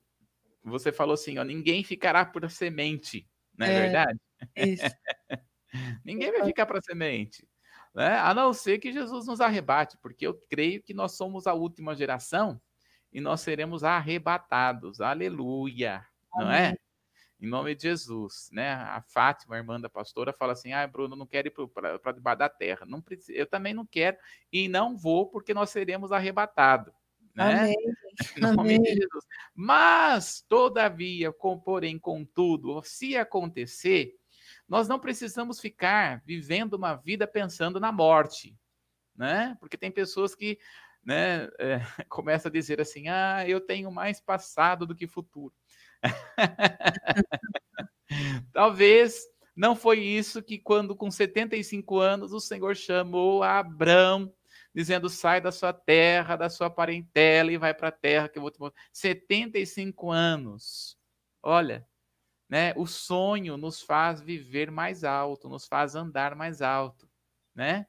você falou assim, ó, ninguém ficará por semente, não é, é verdade? Isso. ninguém vai ficar para semente né? a não ser que Jesus nos arrebate, porque eu creio que nós somos a última geração e nós seremos arrebatados. Aleluia, Amém. não é? Em nome de Jesus, né? A Fátima, a irmã da pastora, fala assim: ah, Bruno, não quero ir para debaixo da terra. Não precisa, eu também não quero e não vou, porque nós seremos arrebatados. Né? Amém. Amém. de Jesus. Mas, todavia, com, porém, contudo, se acontecer, nós não precisamos ficar vivendo uma vida pensando na morte, né? Porque tem pessoas que né, é, começam a dizer assim: ah, eu tenho mais passado do que futuro. Talvez não foi isso que, quando com 75 anos, o Senhor chamou a Abraão, dizendo: sai da sua terra, da sua parentela e vai para a terra que eu vou te mostrar. 75 anos. Olha, né? O sonho nos faz viver mais alto, nos faz andar mais alto, né?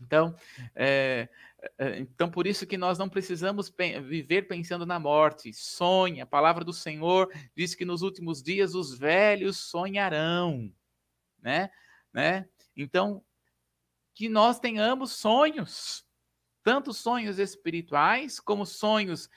Então, é, é, então por isso que nós não precisamos pe viver pensando na morte. Sonha. A palavra do Senhor diz que nos últimos dias os velhos sonharão, né? né? Então, que nós tenhamos sonhos, tanto sonhos espirituais como sonhos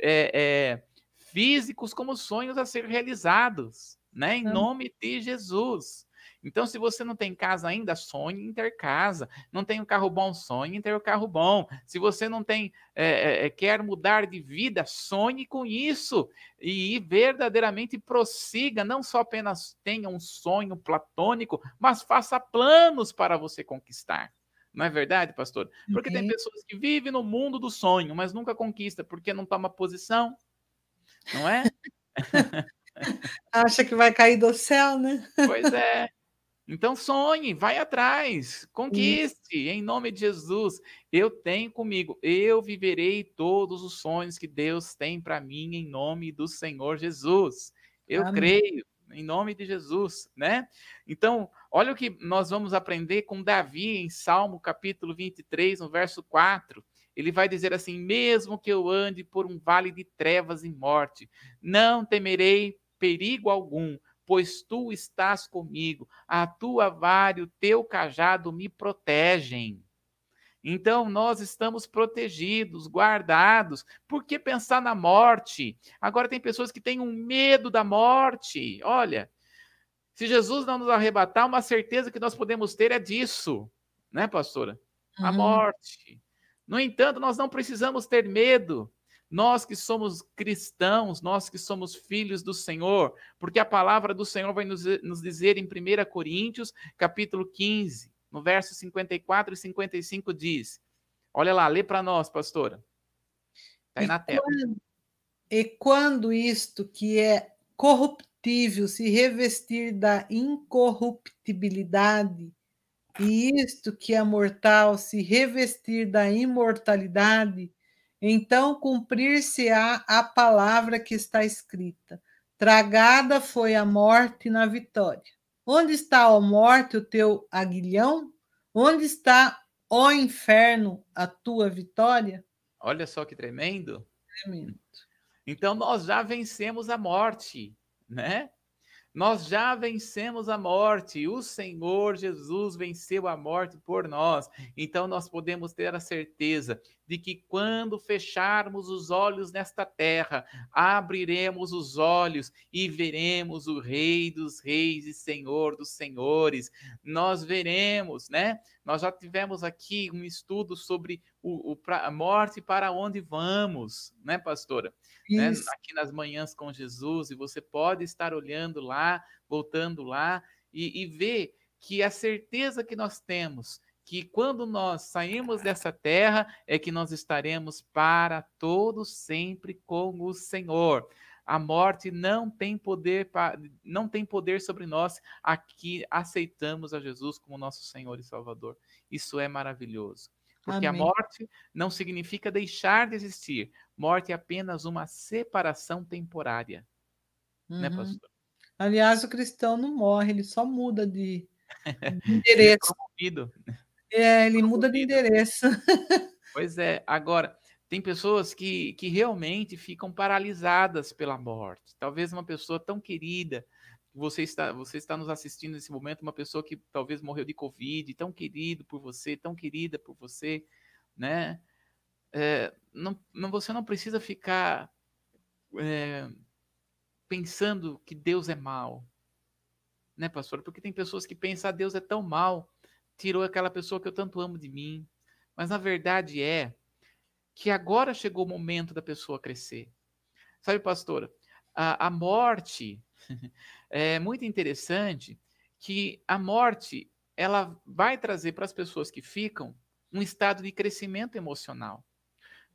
é, é físicos como sonhos a ser realizados, né? Em nome de Jesus. Então, se você não tem casa ainda, sonhe em ter casa. Não tem um carro bom, sonhe em ter um carro bom. Se você não tem, é, é, quer mudar de vida, sonhe com isso e verdadeiramente prossiga. Não só apenas tenha um sonho platônico, mas faça planos para você conquistar. Não é verdade, pastor? Porque tem pessoas que vivem no mundo do sonho, mas nunca conquista porque não toma posição, não é? Acha que vai cair do céu, né? Pois é. Então sonhe, vai atrás, conquiste, Isso. em nome de Jesus. Eu tenho comigo, eu viverei todos os sonhos que Deus tem para mim em nome do Senhor Jesus. Eu Amém. creio, em nome de Jesus, né? Então, olha o que nós vamos aprender com Davi em Salmo capítulo 23, no verso 4 ele vai dizer assim: mesmo que eu ande por um vale de trevas e morte, não temerei perigo algum, pois tu estás comigo, a tua vara e o teu cajado me protegem. Então nós estamos protegidos, guardados. Por que pensar na morte? Agora tem pessoas que têm um medo da morte. Olha, se Jesus não nos arrebatar, uma certeza que nós podemos ter é disso, né, pastora? A uhum. morte. No entanto, nós não precisamos ter medo. nós que somos cristãos, nós que somos filhos do Senhor, porque a palavra do Senhor vai nos, nos dizer em 1 Coríntios, capítulo 15, no verso 54 e 55 diz: Olha lá, lê para nós, pastora. Está aí na tela. e quando isto que é corruptível se revestir da incorruptibilidade, e isto que é mortal se revestir da imortalidade, então cumprir-se-á a palavra que está escrita: Tragada foi a morte na vitória. Onde está, a morte, o teu aguilhão? Onde está, ó inferno, a tua vitória? Olha só que tremendo. Tremendo. Então nós já vencemos a morte, né? Nós já vencemos a morte. O Senhor Jesus venceu a morte por nós. Então nós podemos ter a certeza de que quando fecharmos os olhos nesta terra, abriremos os olhos e veremos o Rei dos Reis e Senhor dos Senhores. Nós veremos, né? Nós já tivemos aqui um estudo sobre o, o a morte para onde vamos, né, pastora? Né? Aqui nas manhãs com Jesus, e você pode estar olhando lá, voltando lá, e, e ver que a certeza que nós temos que quando nós saímos dessa terra é que nós estaremos para todo sempre com o Senhor. A morte não tem poder não tem poder sobre nós aqui aceitamos a Jesus como nosso Senhor e Salvador. Isso é maravilhoso. Porque Amém. a morte não significa deixar de existir. Morte é apenas uma separação temporária. Né, uhum. Né, pastor? Aliás, o cristão não morre, ele só muda de, de endereço. É, ele muda de endereço. Pois é. Agora, tem pessoas que, que realmente ficam paralisadas pela morte. Talvez uma pessoa tão querida, você está, você está nos assistindo nesse momento, uma pessoa que talvez morreu de Covid, tão querido por você, tão querida por você, né? É, não, não, você não precisa ficar é, pensando que Deus é mal, né, pastor? Porque tem pessoas que pensam, ah, Deus é tão mal, tirou aquela pessoa que eu tanto amo de mim. Mas na verdade é que agora chegou o momento da pessoa crescer. Sabe, pastora, a, a morte é muito interessante que a morte ela vai trazer para as pessoas que ficam um estado de crescimento emocional.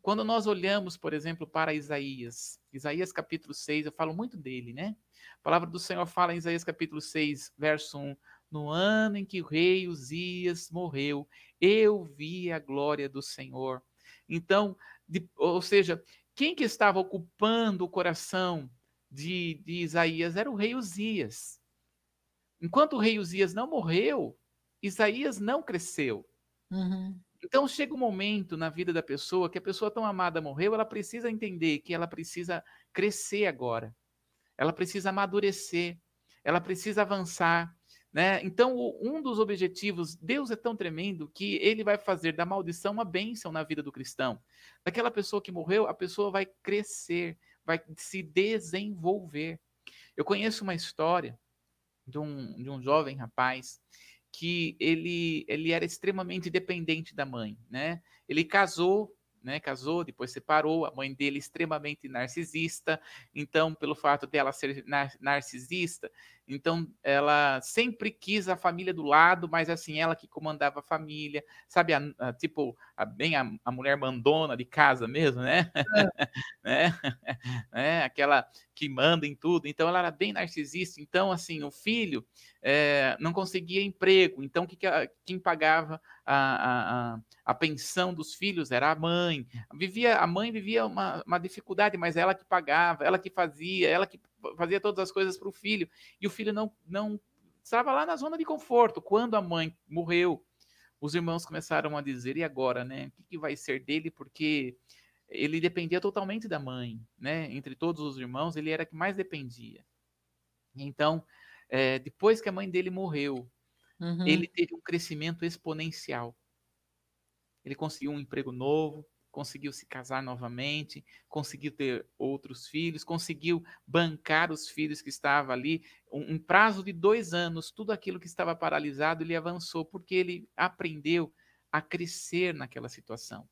Quando nós olhamos, por exemplo, para Isaías, Isaías capítulo 6, eu falo muito dele, né? A palavra do Senhor fala em Isaías capítulo 6, verso 1: no ano em que o rei Uzias morreu, eu vi a glória do Senhor. Então, de, ou seja, quem que estava ocupando o coração de, de Isaías era o rei Uzias. Enquanto o rei Uzias não morreu, Isaías não cresceu. Uhum. Então chega um momento na vida da pessoa que a pessoa tão amada morreu, ela precisa entender que ela precisa crescer agora. Ela precisa amadurecer, ela precisa avançar, né? Então, um dos objetivos, Deus é tão tremendo que ele vai fazer da maldição uma bênção na vida do cristão. Daquela pessoa que morreu, a pessoa vai crescer, vai se desenvolver. Eu conheço uma história de um, de um jovem rapaz que ele, ele era extremamente dependente da mãe, né? Ele casou né, casou, depois separou, a mãe dele extremamente narcisista, então pelo fato dela ser nar narcisista, então ela sempre quis a família do lado, mas assim, ela que comandava a família, sabe, a, a, tipo, a, bem a, mulher mandona de casa mesmo, né? É. né? é, aquela que manda em tudo, então ela era bem narcisista, então assim, o filho é, não conseguia emprego, então que, que quem pagava a, a, a, pensão dos filhos era a mãe. Vivia, a mãe vivia uma, uma dificuldade, mas ela que pagava, ela que fazia, ela que fazia todas as coisas para o filho. E o filho não, não estava lá na zona de conforto. Quando a mãe morreu, os irmãos começaram a dizer: e agora, né? O que, que vai ser dele? Porque ele dependia totalmente da mãe, né? Entre todos os irmãos, ele era que mais dependia. Então, é, depois que a mãe dele morreu, Uhum. Ele teve um crescimento exponencial. Ele conseguiu um emprego novo, conseguiu se casar novamente, conseguiu ter outros filhos, conseguiu bancar os filhos que estavam ali. Um, um, prazo de dois anos, tudo aquilo que estava paralisado, ele avançou, porque ele aprendeu a crescer naquela situação.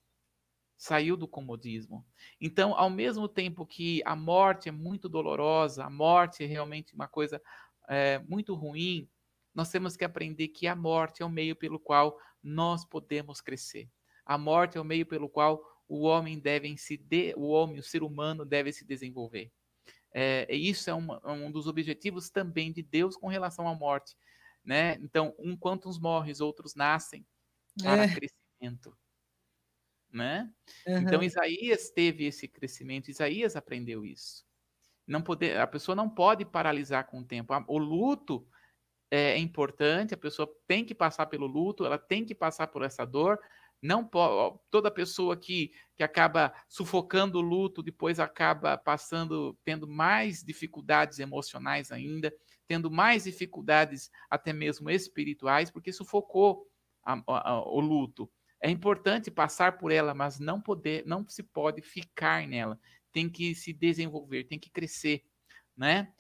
saiu do comodismo. Então, ao mesmo tempo que a morte é muito dolorosa, a morte é realmente uma coisa é, muito ruim, nós temos que aprender que a morte é o meio pelo qual nós podemos crescer. A morte é o meio pelo qual o homem deve se de, o homem, o ser humano deve se desenvolver. É, isso é uma, um dos objetivos também de Deus com relação à morte, né? Então, enquanto uns morrem, outros nascem para é. crescimento, né? Uhum. Então Isaías teve esse crescimento, Isaías aprendeu isso. Não poder, a pessoa não pode paralisar com o tempo. O luto é importante, a pessoa tem que passar pelo luto, ela tem que passar por essa dor. Não toda pessoa que, que acaba sufocando o luto, depois acaba passando, tendo mais dificuldades emocionais ainda, tendo mais dificuldades até mesmo espirituais, porque sufocou a, a, o luto. É importante passar por ela, mas não poder, não se pode ficar nela. Tem que se desenvolver, tem que crescer, né?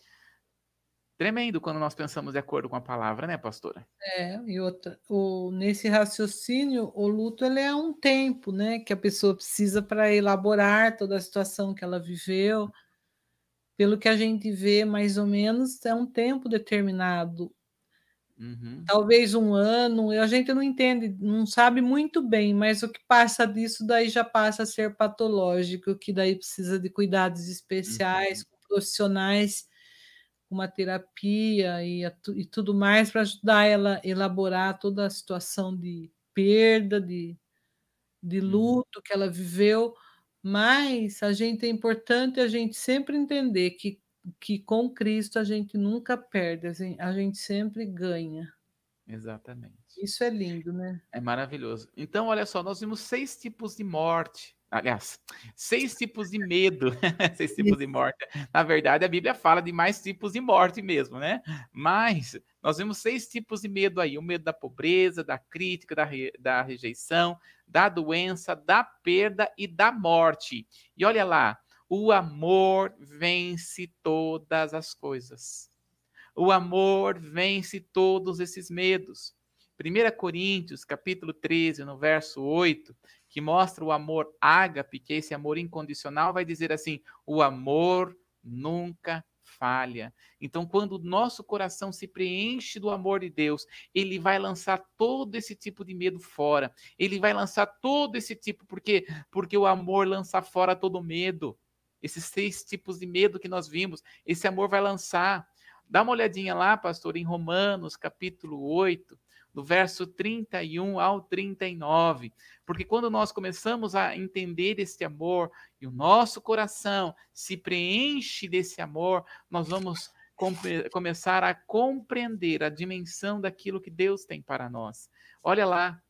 Tremendo quando nós pensamos de acordo com a palavra, né, pastora? É, e outra, o, nesse raciocínio, o luto ele é um tempo, né, que a pessoa precisa para elaborar toda a situação que ela viveu. Pelo que a gente vê, mais ou menos, é um tempo determinado. Uhum. Talvez um ano, a gente não entende, não sabe muito bem, mas o que passa disso daí já passa a ser patológico, que daí precisa de cuidados especiais, uhum. profissionais uma terapia e, e tudo mais para ajudar ela a elaborar toda a situação de perda, de, de uhum. luto que ela viveu. Mas a gente é importante a gente sempre entender que, que com Cristo a gente nunca perde, a gente sempre ganha. Exatamente. Isso é lindo, né? É maravilhoso. Então, olha só, nós vimos seis tipos de morte aliás, seis tipos de medo, seis tipos de morte. Na verdade, a Bíblia fala de mais tipos de morte mesmo, né? Mas nós vemos seis tipos de medo aí: o medo da pobreza, da crítica, da, re... da rejeição, da doença, da perda e da morte. E olha lá, o amor vence todas as coisas. O amor vence todos esses medos. 1 Coríntios, capítulo 13, no verso 8, que mostra o amor ágape, que é esse amor incondicional, vai dizer assim: o amor nunca falha. Então, quando o nosso coração se preenche do amor de Deus, ele vai lançar todo esse tipo de medo fora. Ele vai lançar todo esse tipo, porque porque o amor lança fora todo medo. Esses seis tipos de medo que nós vimos, esse amor vai lançar. Dá uma olhadinha lá, pastor, em Romanos, capítulo 8, do verso 31 ao 39. Porque quando nós começamos a entender esse amor e o nosso coração se preenche desse amor, nós vamos começar a compreender a dimensão daquilo que Deus tem para nós. Olha lá,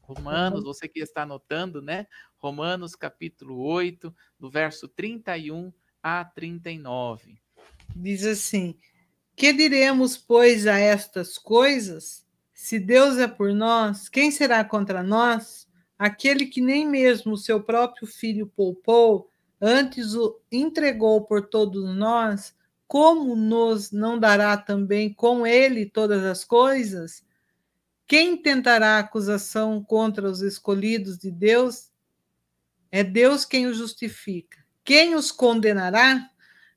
Romanos, você que está anotando, né? Romanos capítulo 8, do verso 31 a 39. Diz assim: Que diremos, pois, a estas coisas? Se Deus é por nós, quem será contra nós? Aquele que nem mesmo o seu próprio filho poupou, antes o entregou por todos nós, como nos não dará também com ele todas as coisas? Quem tentará acusação contra os escolhidos de Deus? É Deus quem os justifica. Quem os condenará?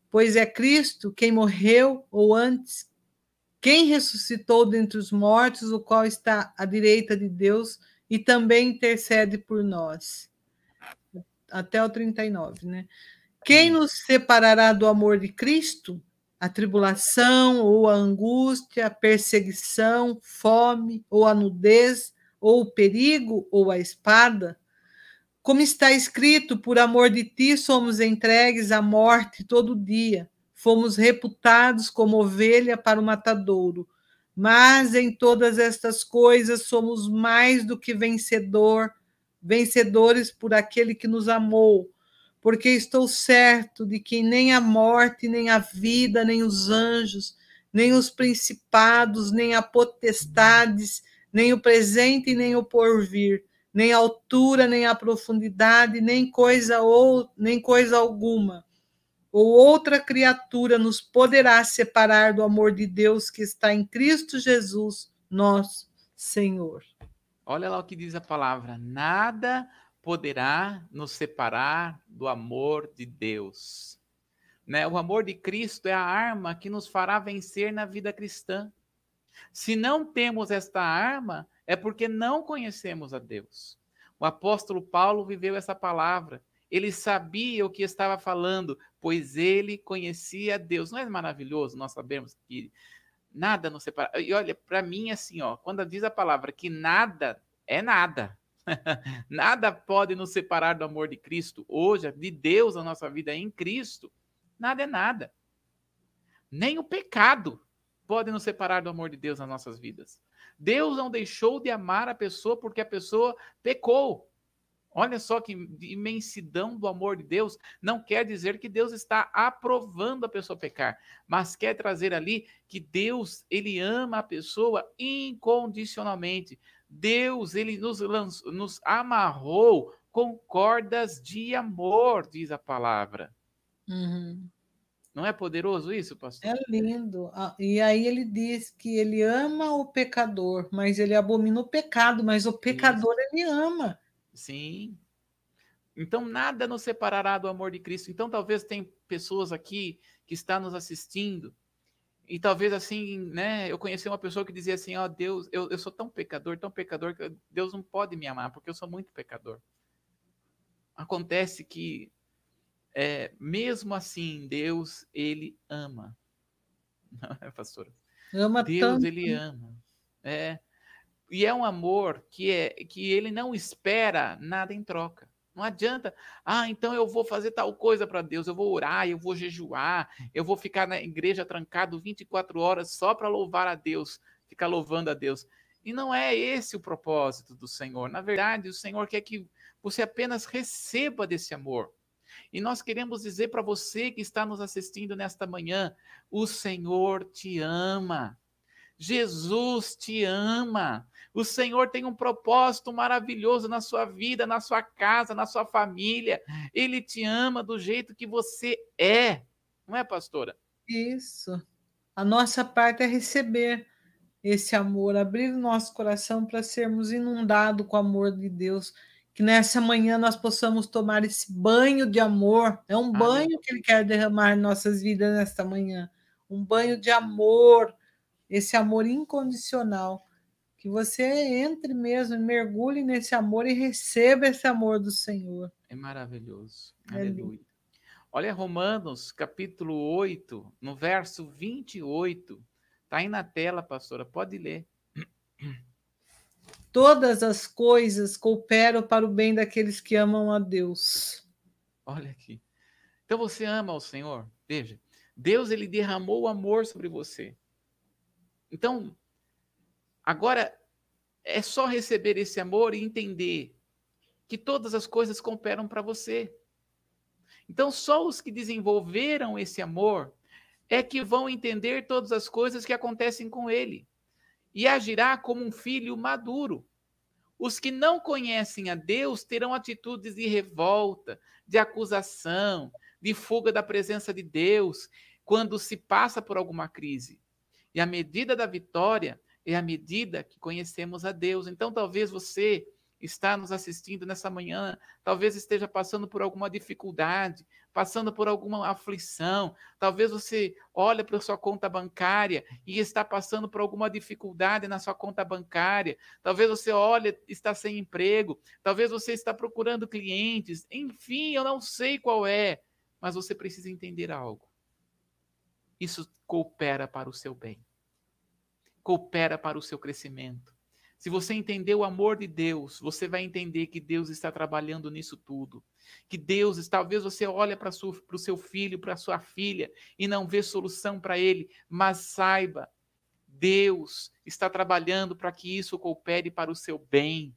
Pois é Cristo quem morreu, ou antes, quem ressuscitou dentre os mortos, o qual está à direita de Deus e também intercede por nós. Até o 39, né? Quem nos separará do amor de Cristo? A tribulação, ou a angústia, a perseguição, fome, ou a nudez, ou o perigo, ou a espada? Como está escrito, por amor de ti somos entregues à morte todo dia fomos reputados como ovelha para o matadouro. Mas em todas estas coisas somos mais do que vencedor, vencedores por aquele que nos amou, porque estou certo de que nem a morte, nem a vida, nem os anjos, nem os principados, nem a potestades, nem o presente, nem o porvir, nem a altura, nem a profundidade, nem coisa ou nem coisa alguma ou outra criatura nos poderá separar do amor de Deus que está em Cristo Jesus, nosso Senhor. Olha lá o que diz a palavra: nada poderá nos separar do amor de Deus? Né? O amor de Cristo é a arma que nos fará vencer na vida cristã. Se não temos esta arma, é porque não conhecemos a Deus. O apóstolo Paulo viveu essa palavra. Ele sabia o que estava falando, pois ele conhecia Deus. Não é maravilhoso nós sabemos que nada nos separa? E olha, para mim, assim, ó, quando diz a palavra que nada é nada, nada pode nos separar do amor de Cristo, hoje, de Deus, a nossa vida em Cristo, nada é nada. Nem o pecado pode nos separar do amor de Deus nas nossas vidas. Deus não deixou de amar a pessoa porque a pessoa pecou. Olha só que imensidão do amor de Deus. Não quer dizer que Deus está aprovando a pessoa pecar, mas quer trazer ali que Deus, ele ama a pessoa incondicionalmente. Deus, ele nos, nos amarrou com cordas de amor, diz a palavra. Uhum. Não é poderoso isso, pastor? É lindo. E aí ele diz que ele ama o pecador, mas ele abomina o pecado, mas o pecador isso. ele ama. Sim. Então nada nos separará do amor de Cristo. Então talvez tem pessoas aqui que estão nos assistindo e talvez assim, né? Eu conheci uma pessoa que dizia assim: Ó oh, Deus, eu, eu sou tão pecador, tão pecador que Deus não pode me amar porque eu sou muito pecador. Acontece que é, mesmo assim, Deus, ele ama. Não é, pastora? Ama Deus, tanto. ele ama. É. E é um amor que, é, que ele não espera nada em troca. Não adianta, ah, então eu vou fazer tal coisa para Deus, eu vou orar, eu vou jejuar, eu vou ficar na igreja trancado 24 horas só para louvar a Deus, ficar louvando a Deus. E não é esse o propósito do Senhor. Na verdade, o Senhor quer que você apenas receba desse amor. E nós queremos dizer para você que está nos assistindo nesta manhã: o Senhor te ama. Jesus te ama. O Senhor tem um propósito maravilhoso na sua vida, na sua casa, na sua família. Ele te ama do jeito que você é. Não é, pastora? Isso. A nossa parte é receber esse amor, abrir o nosso coração para sermos inundados com o amor de Deus que nessa manhã nós possamos tomar esse banho de amor. É um Amém. banho que Ele quer derramar em nossas vidas nesta manhã. Um banho de amor, esse amor incondicional. Que você entre mesmo, mergulhe nesse amor e receba esse amor do Senhor. É maravilhoso. É Aleluia. Lindo. Olha Romanos, capítulo 8, no verso 28. Está aí na tela, pastora, pode ler todas as coisas cooperam para o bem daqueles que amam a Deus. Olha aqui. Então você ama o Senhor? Veja, Deus ele derramou o amor sobre você. Então, agora é só receber esse amor e entender que todas as coisas cooperam para você. Então, só os que desenvolveram esse amor é que vão entender todas as coisas que acontecem com ele e agirá como um filho maduro. Os que não conhecem a Deus terão atitudes de revolta, de acusação, de fuga da presença de Deus, quando se passa por alguma crise. E a medida da vitória é a medida que conhecemos a Deus. Então, talvez você está nos assistindo nessa manhã, talvez esteja passando por alguma dificuldade, passando por alguma aflição, talvez você olhe para a sua conta bancária e está passando por alguma dificuldade na sua conta bancária, talvez você olhe, está sem emprego, talvez você está procurando clientes, enfim, eu não sei qual é, mas você precisa entender algo. Isso coopera para o seu bem. Coopera para o seu crescimento se você entender o amor de Deus, você vai entender que Deus está trabalhando nisso tudo. Que Deus, talvez você olhe para o seu filho, para a sua filha e não vê solução para ele, mas saiba, Deus está trabalhando para que isso coopere para o seu bem.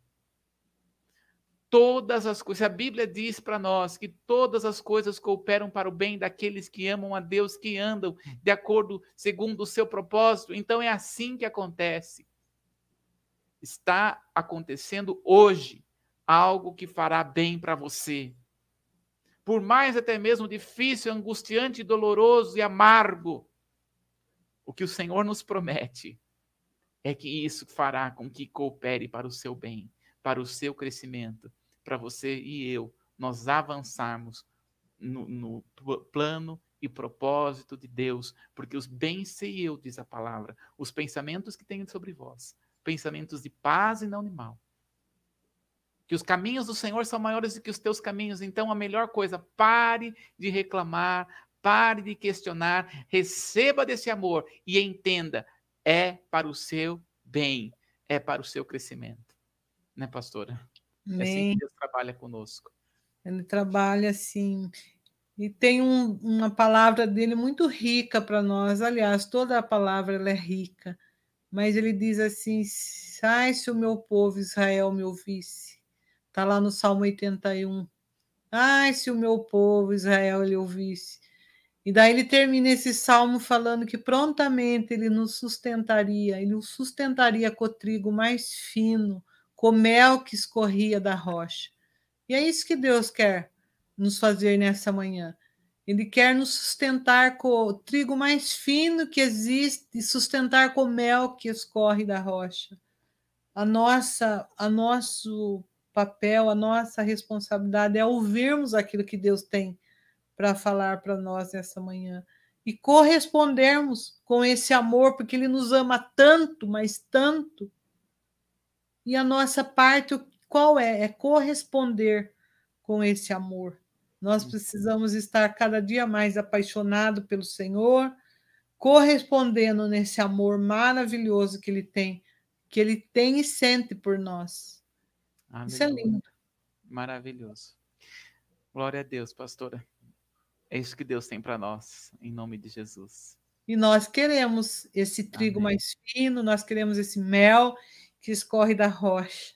Todas as coisas, a Bíblia diz para nós que todas as coisas cooperam para o bem daqueles que amam a Deus, que andam de acordo segundo o seu propósito. Então é assim que acontece está acontecendo hoje algo que fará bem para você. Por mais até mesmo difícil, angustiante, doloroso e amargo, o que o Senhor nos promete é que isso fará com que coopere para o seu bem, para o seu crescimento, para você e eu nós avançarmos no, no plano e propósito de Deus, porque os bens sei eu, diz a palavra, os pensamentos que tenho sobre vós, pensamentos de paz e não de mal. Que os caminhos do Senhor são maiores do que os teus caminhos, então a melhor coisa, pare de reclamar, pare de questionar, receba desse amor e entenda, é para o seu bem, é para o seu crescimento. Né, pastora? Amém. É assim que Deus trabalha conosco. Ele trabalha assim. E tem um, uma palavra dele muito rica para nós. Aliás, toda a palavra ela é rica. Mas ele diz assim: Sai se o meu povo Israel me ouvisse. Está lá no Salmo 81. Ai, se o meu povo Israel ele ouvisse. E daí ele termina esse salmo falando que prontamente ele nos sustentaria, ele nos sustentaria com o trigo mais fino, com mel que escorria da rocha. E é isso que Deus quer nos fazer nessa manhã. Ele quer nos sustentar com o trigo mais fino que existe e sustentar com o mel que escorre da rocha. A nossa, a nosso papel, a nossa responsabilidade é ouvirmos aquilo que Deus tem para falar para nós nessa manhã e correspondermos com esse amor, porque Ele nos ama tanto, mas tanto. E a nossa parte, qual é? É corresponder com esse amor. Nós precisamos estar cada dia mais apaixonado pelo Senhor, correspondendo nesse amor maravilhoso que Ele tem, que Ele tem e sente por nós. Isso é lindo. Maravilhoso. Glória a Deus, pastora. É isso que Deus tem para nós, em nome de Jesus. E nós queremos esse trigo Amém. mais fino, nós queremos esse mel que escorre da rocha.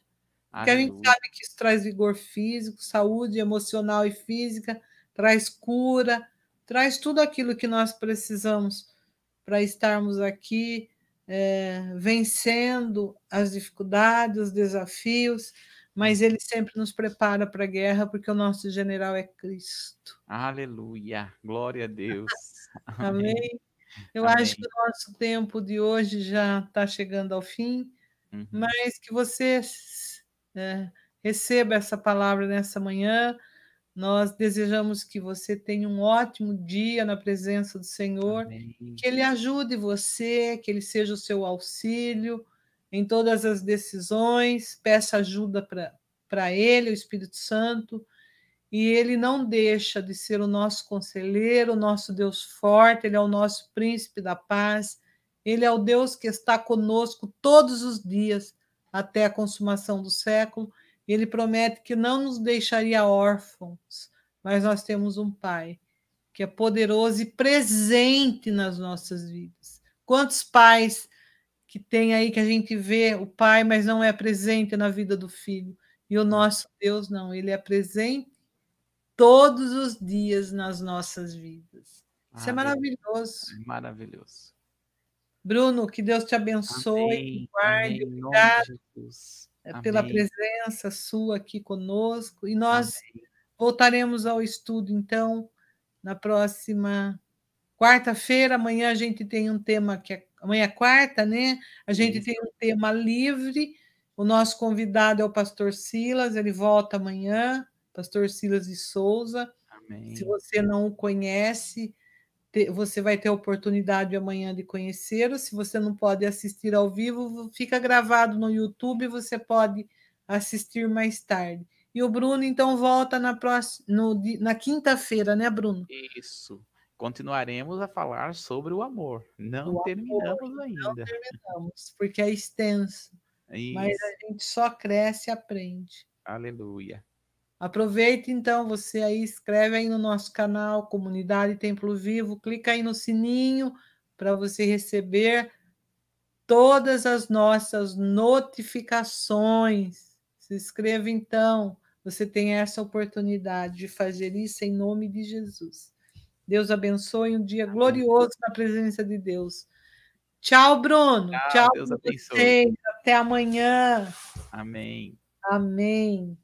Porque a gente sabe que isso traz vigor físico, saúde emocional e física, traz cura, traz tudo aquilo que nós precisamos para estarmos aqui é, vencendo as dificuldades, os desafios, mas ele sempre nos prepara para a guerra, porque o nosso general é Cristo. Aleluia, glória a Deus. Amém. Eu Amém. acho que o nosso tempo de hoje já está chegando ao fim, uhum. mas que você é, receba essa palavra nessa manhã. Nós desejamos que você tenha um ótimo dia na presença do Senhor, Amém. que Ele ajude você, que Ele seja o seu auxílio em todas as decisões, peça ajuda para Ele, o Espírito Santo, e Ele não deixa de ser o nosso conselheiro, o nosso Deus forte, Ele é o nosso príncipe da paz, Ele é o Deus que está conosco todos os dias até a consumação do século. Ele promete que não nos deixaria órfãos, mas nós temos um Pai que é poderoso e presente nas nossas vidas. Quantos pais que tem aí que a gente vê o pai, mas não é presente na vida do filho. E o nosso Deus não, ele é presente todos os dias nas nossas vidas. Isso é maravilhoso. É maravilhoso. Bruno, que Deus te abençoe, amém, guarde, amém, obrigado é, pela presença sua aqui conosco. E nós amém. voltaremos ao estudo, então, na próxima quarta-feira. Amanhã a gente tem um tema que é. Amanhã é quarta, né? A gente Isso. tem um tema livre. O nosso convidado é o pastor Silas, ele volta amanhã, pastor Silas de Souza. Amém. Se você não o conhece, você vai ter a oportunidade amanhã de conhecê-lo. Se você não pode assistir ao vivo, fica gravado no YouTube, você pode assistir mais tarde. E o Bruno, então, volta na, próxima, no, na quinta-feira, né, Bruno? Isso. Continuaremos a falar sobre o amor. Não o terminamos amor, ainda. Não terminamos, porque é extenso. Isso. Mas a gente só cresce e aprende. Aleluia. Aproveite então, você aí escreve aí no nosso canal Comunidade Templo Vivo, clica aí no sininho para você receber todas as nossas notificações. Se inscreva então, você tem essa oportunidade de fazer isso em nome de Jesus. Deus abençoe um dia glorioso na presença de Deus. Tchau, Bruno. Tchau, Tchau Deus abençoe. Até amanhã. Amém. Amém.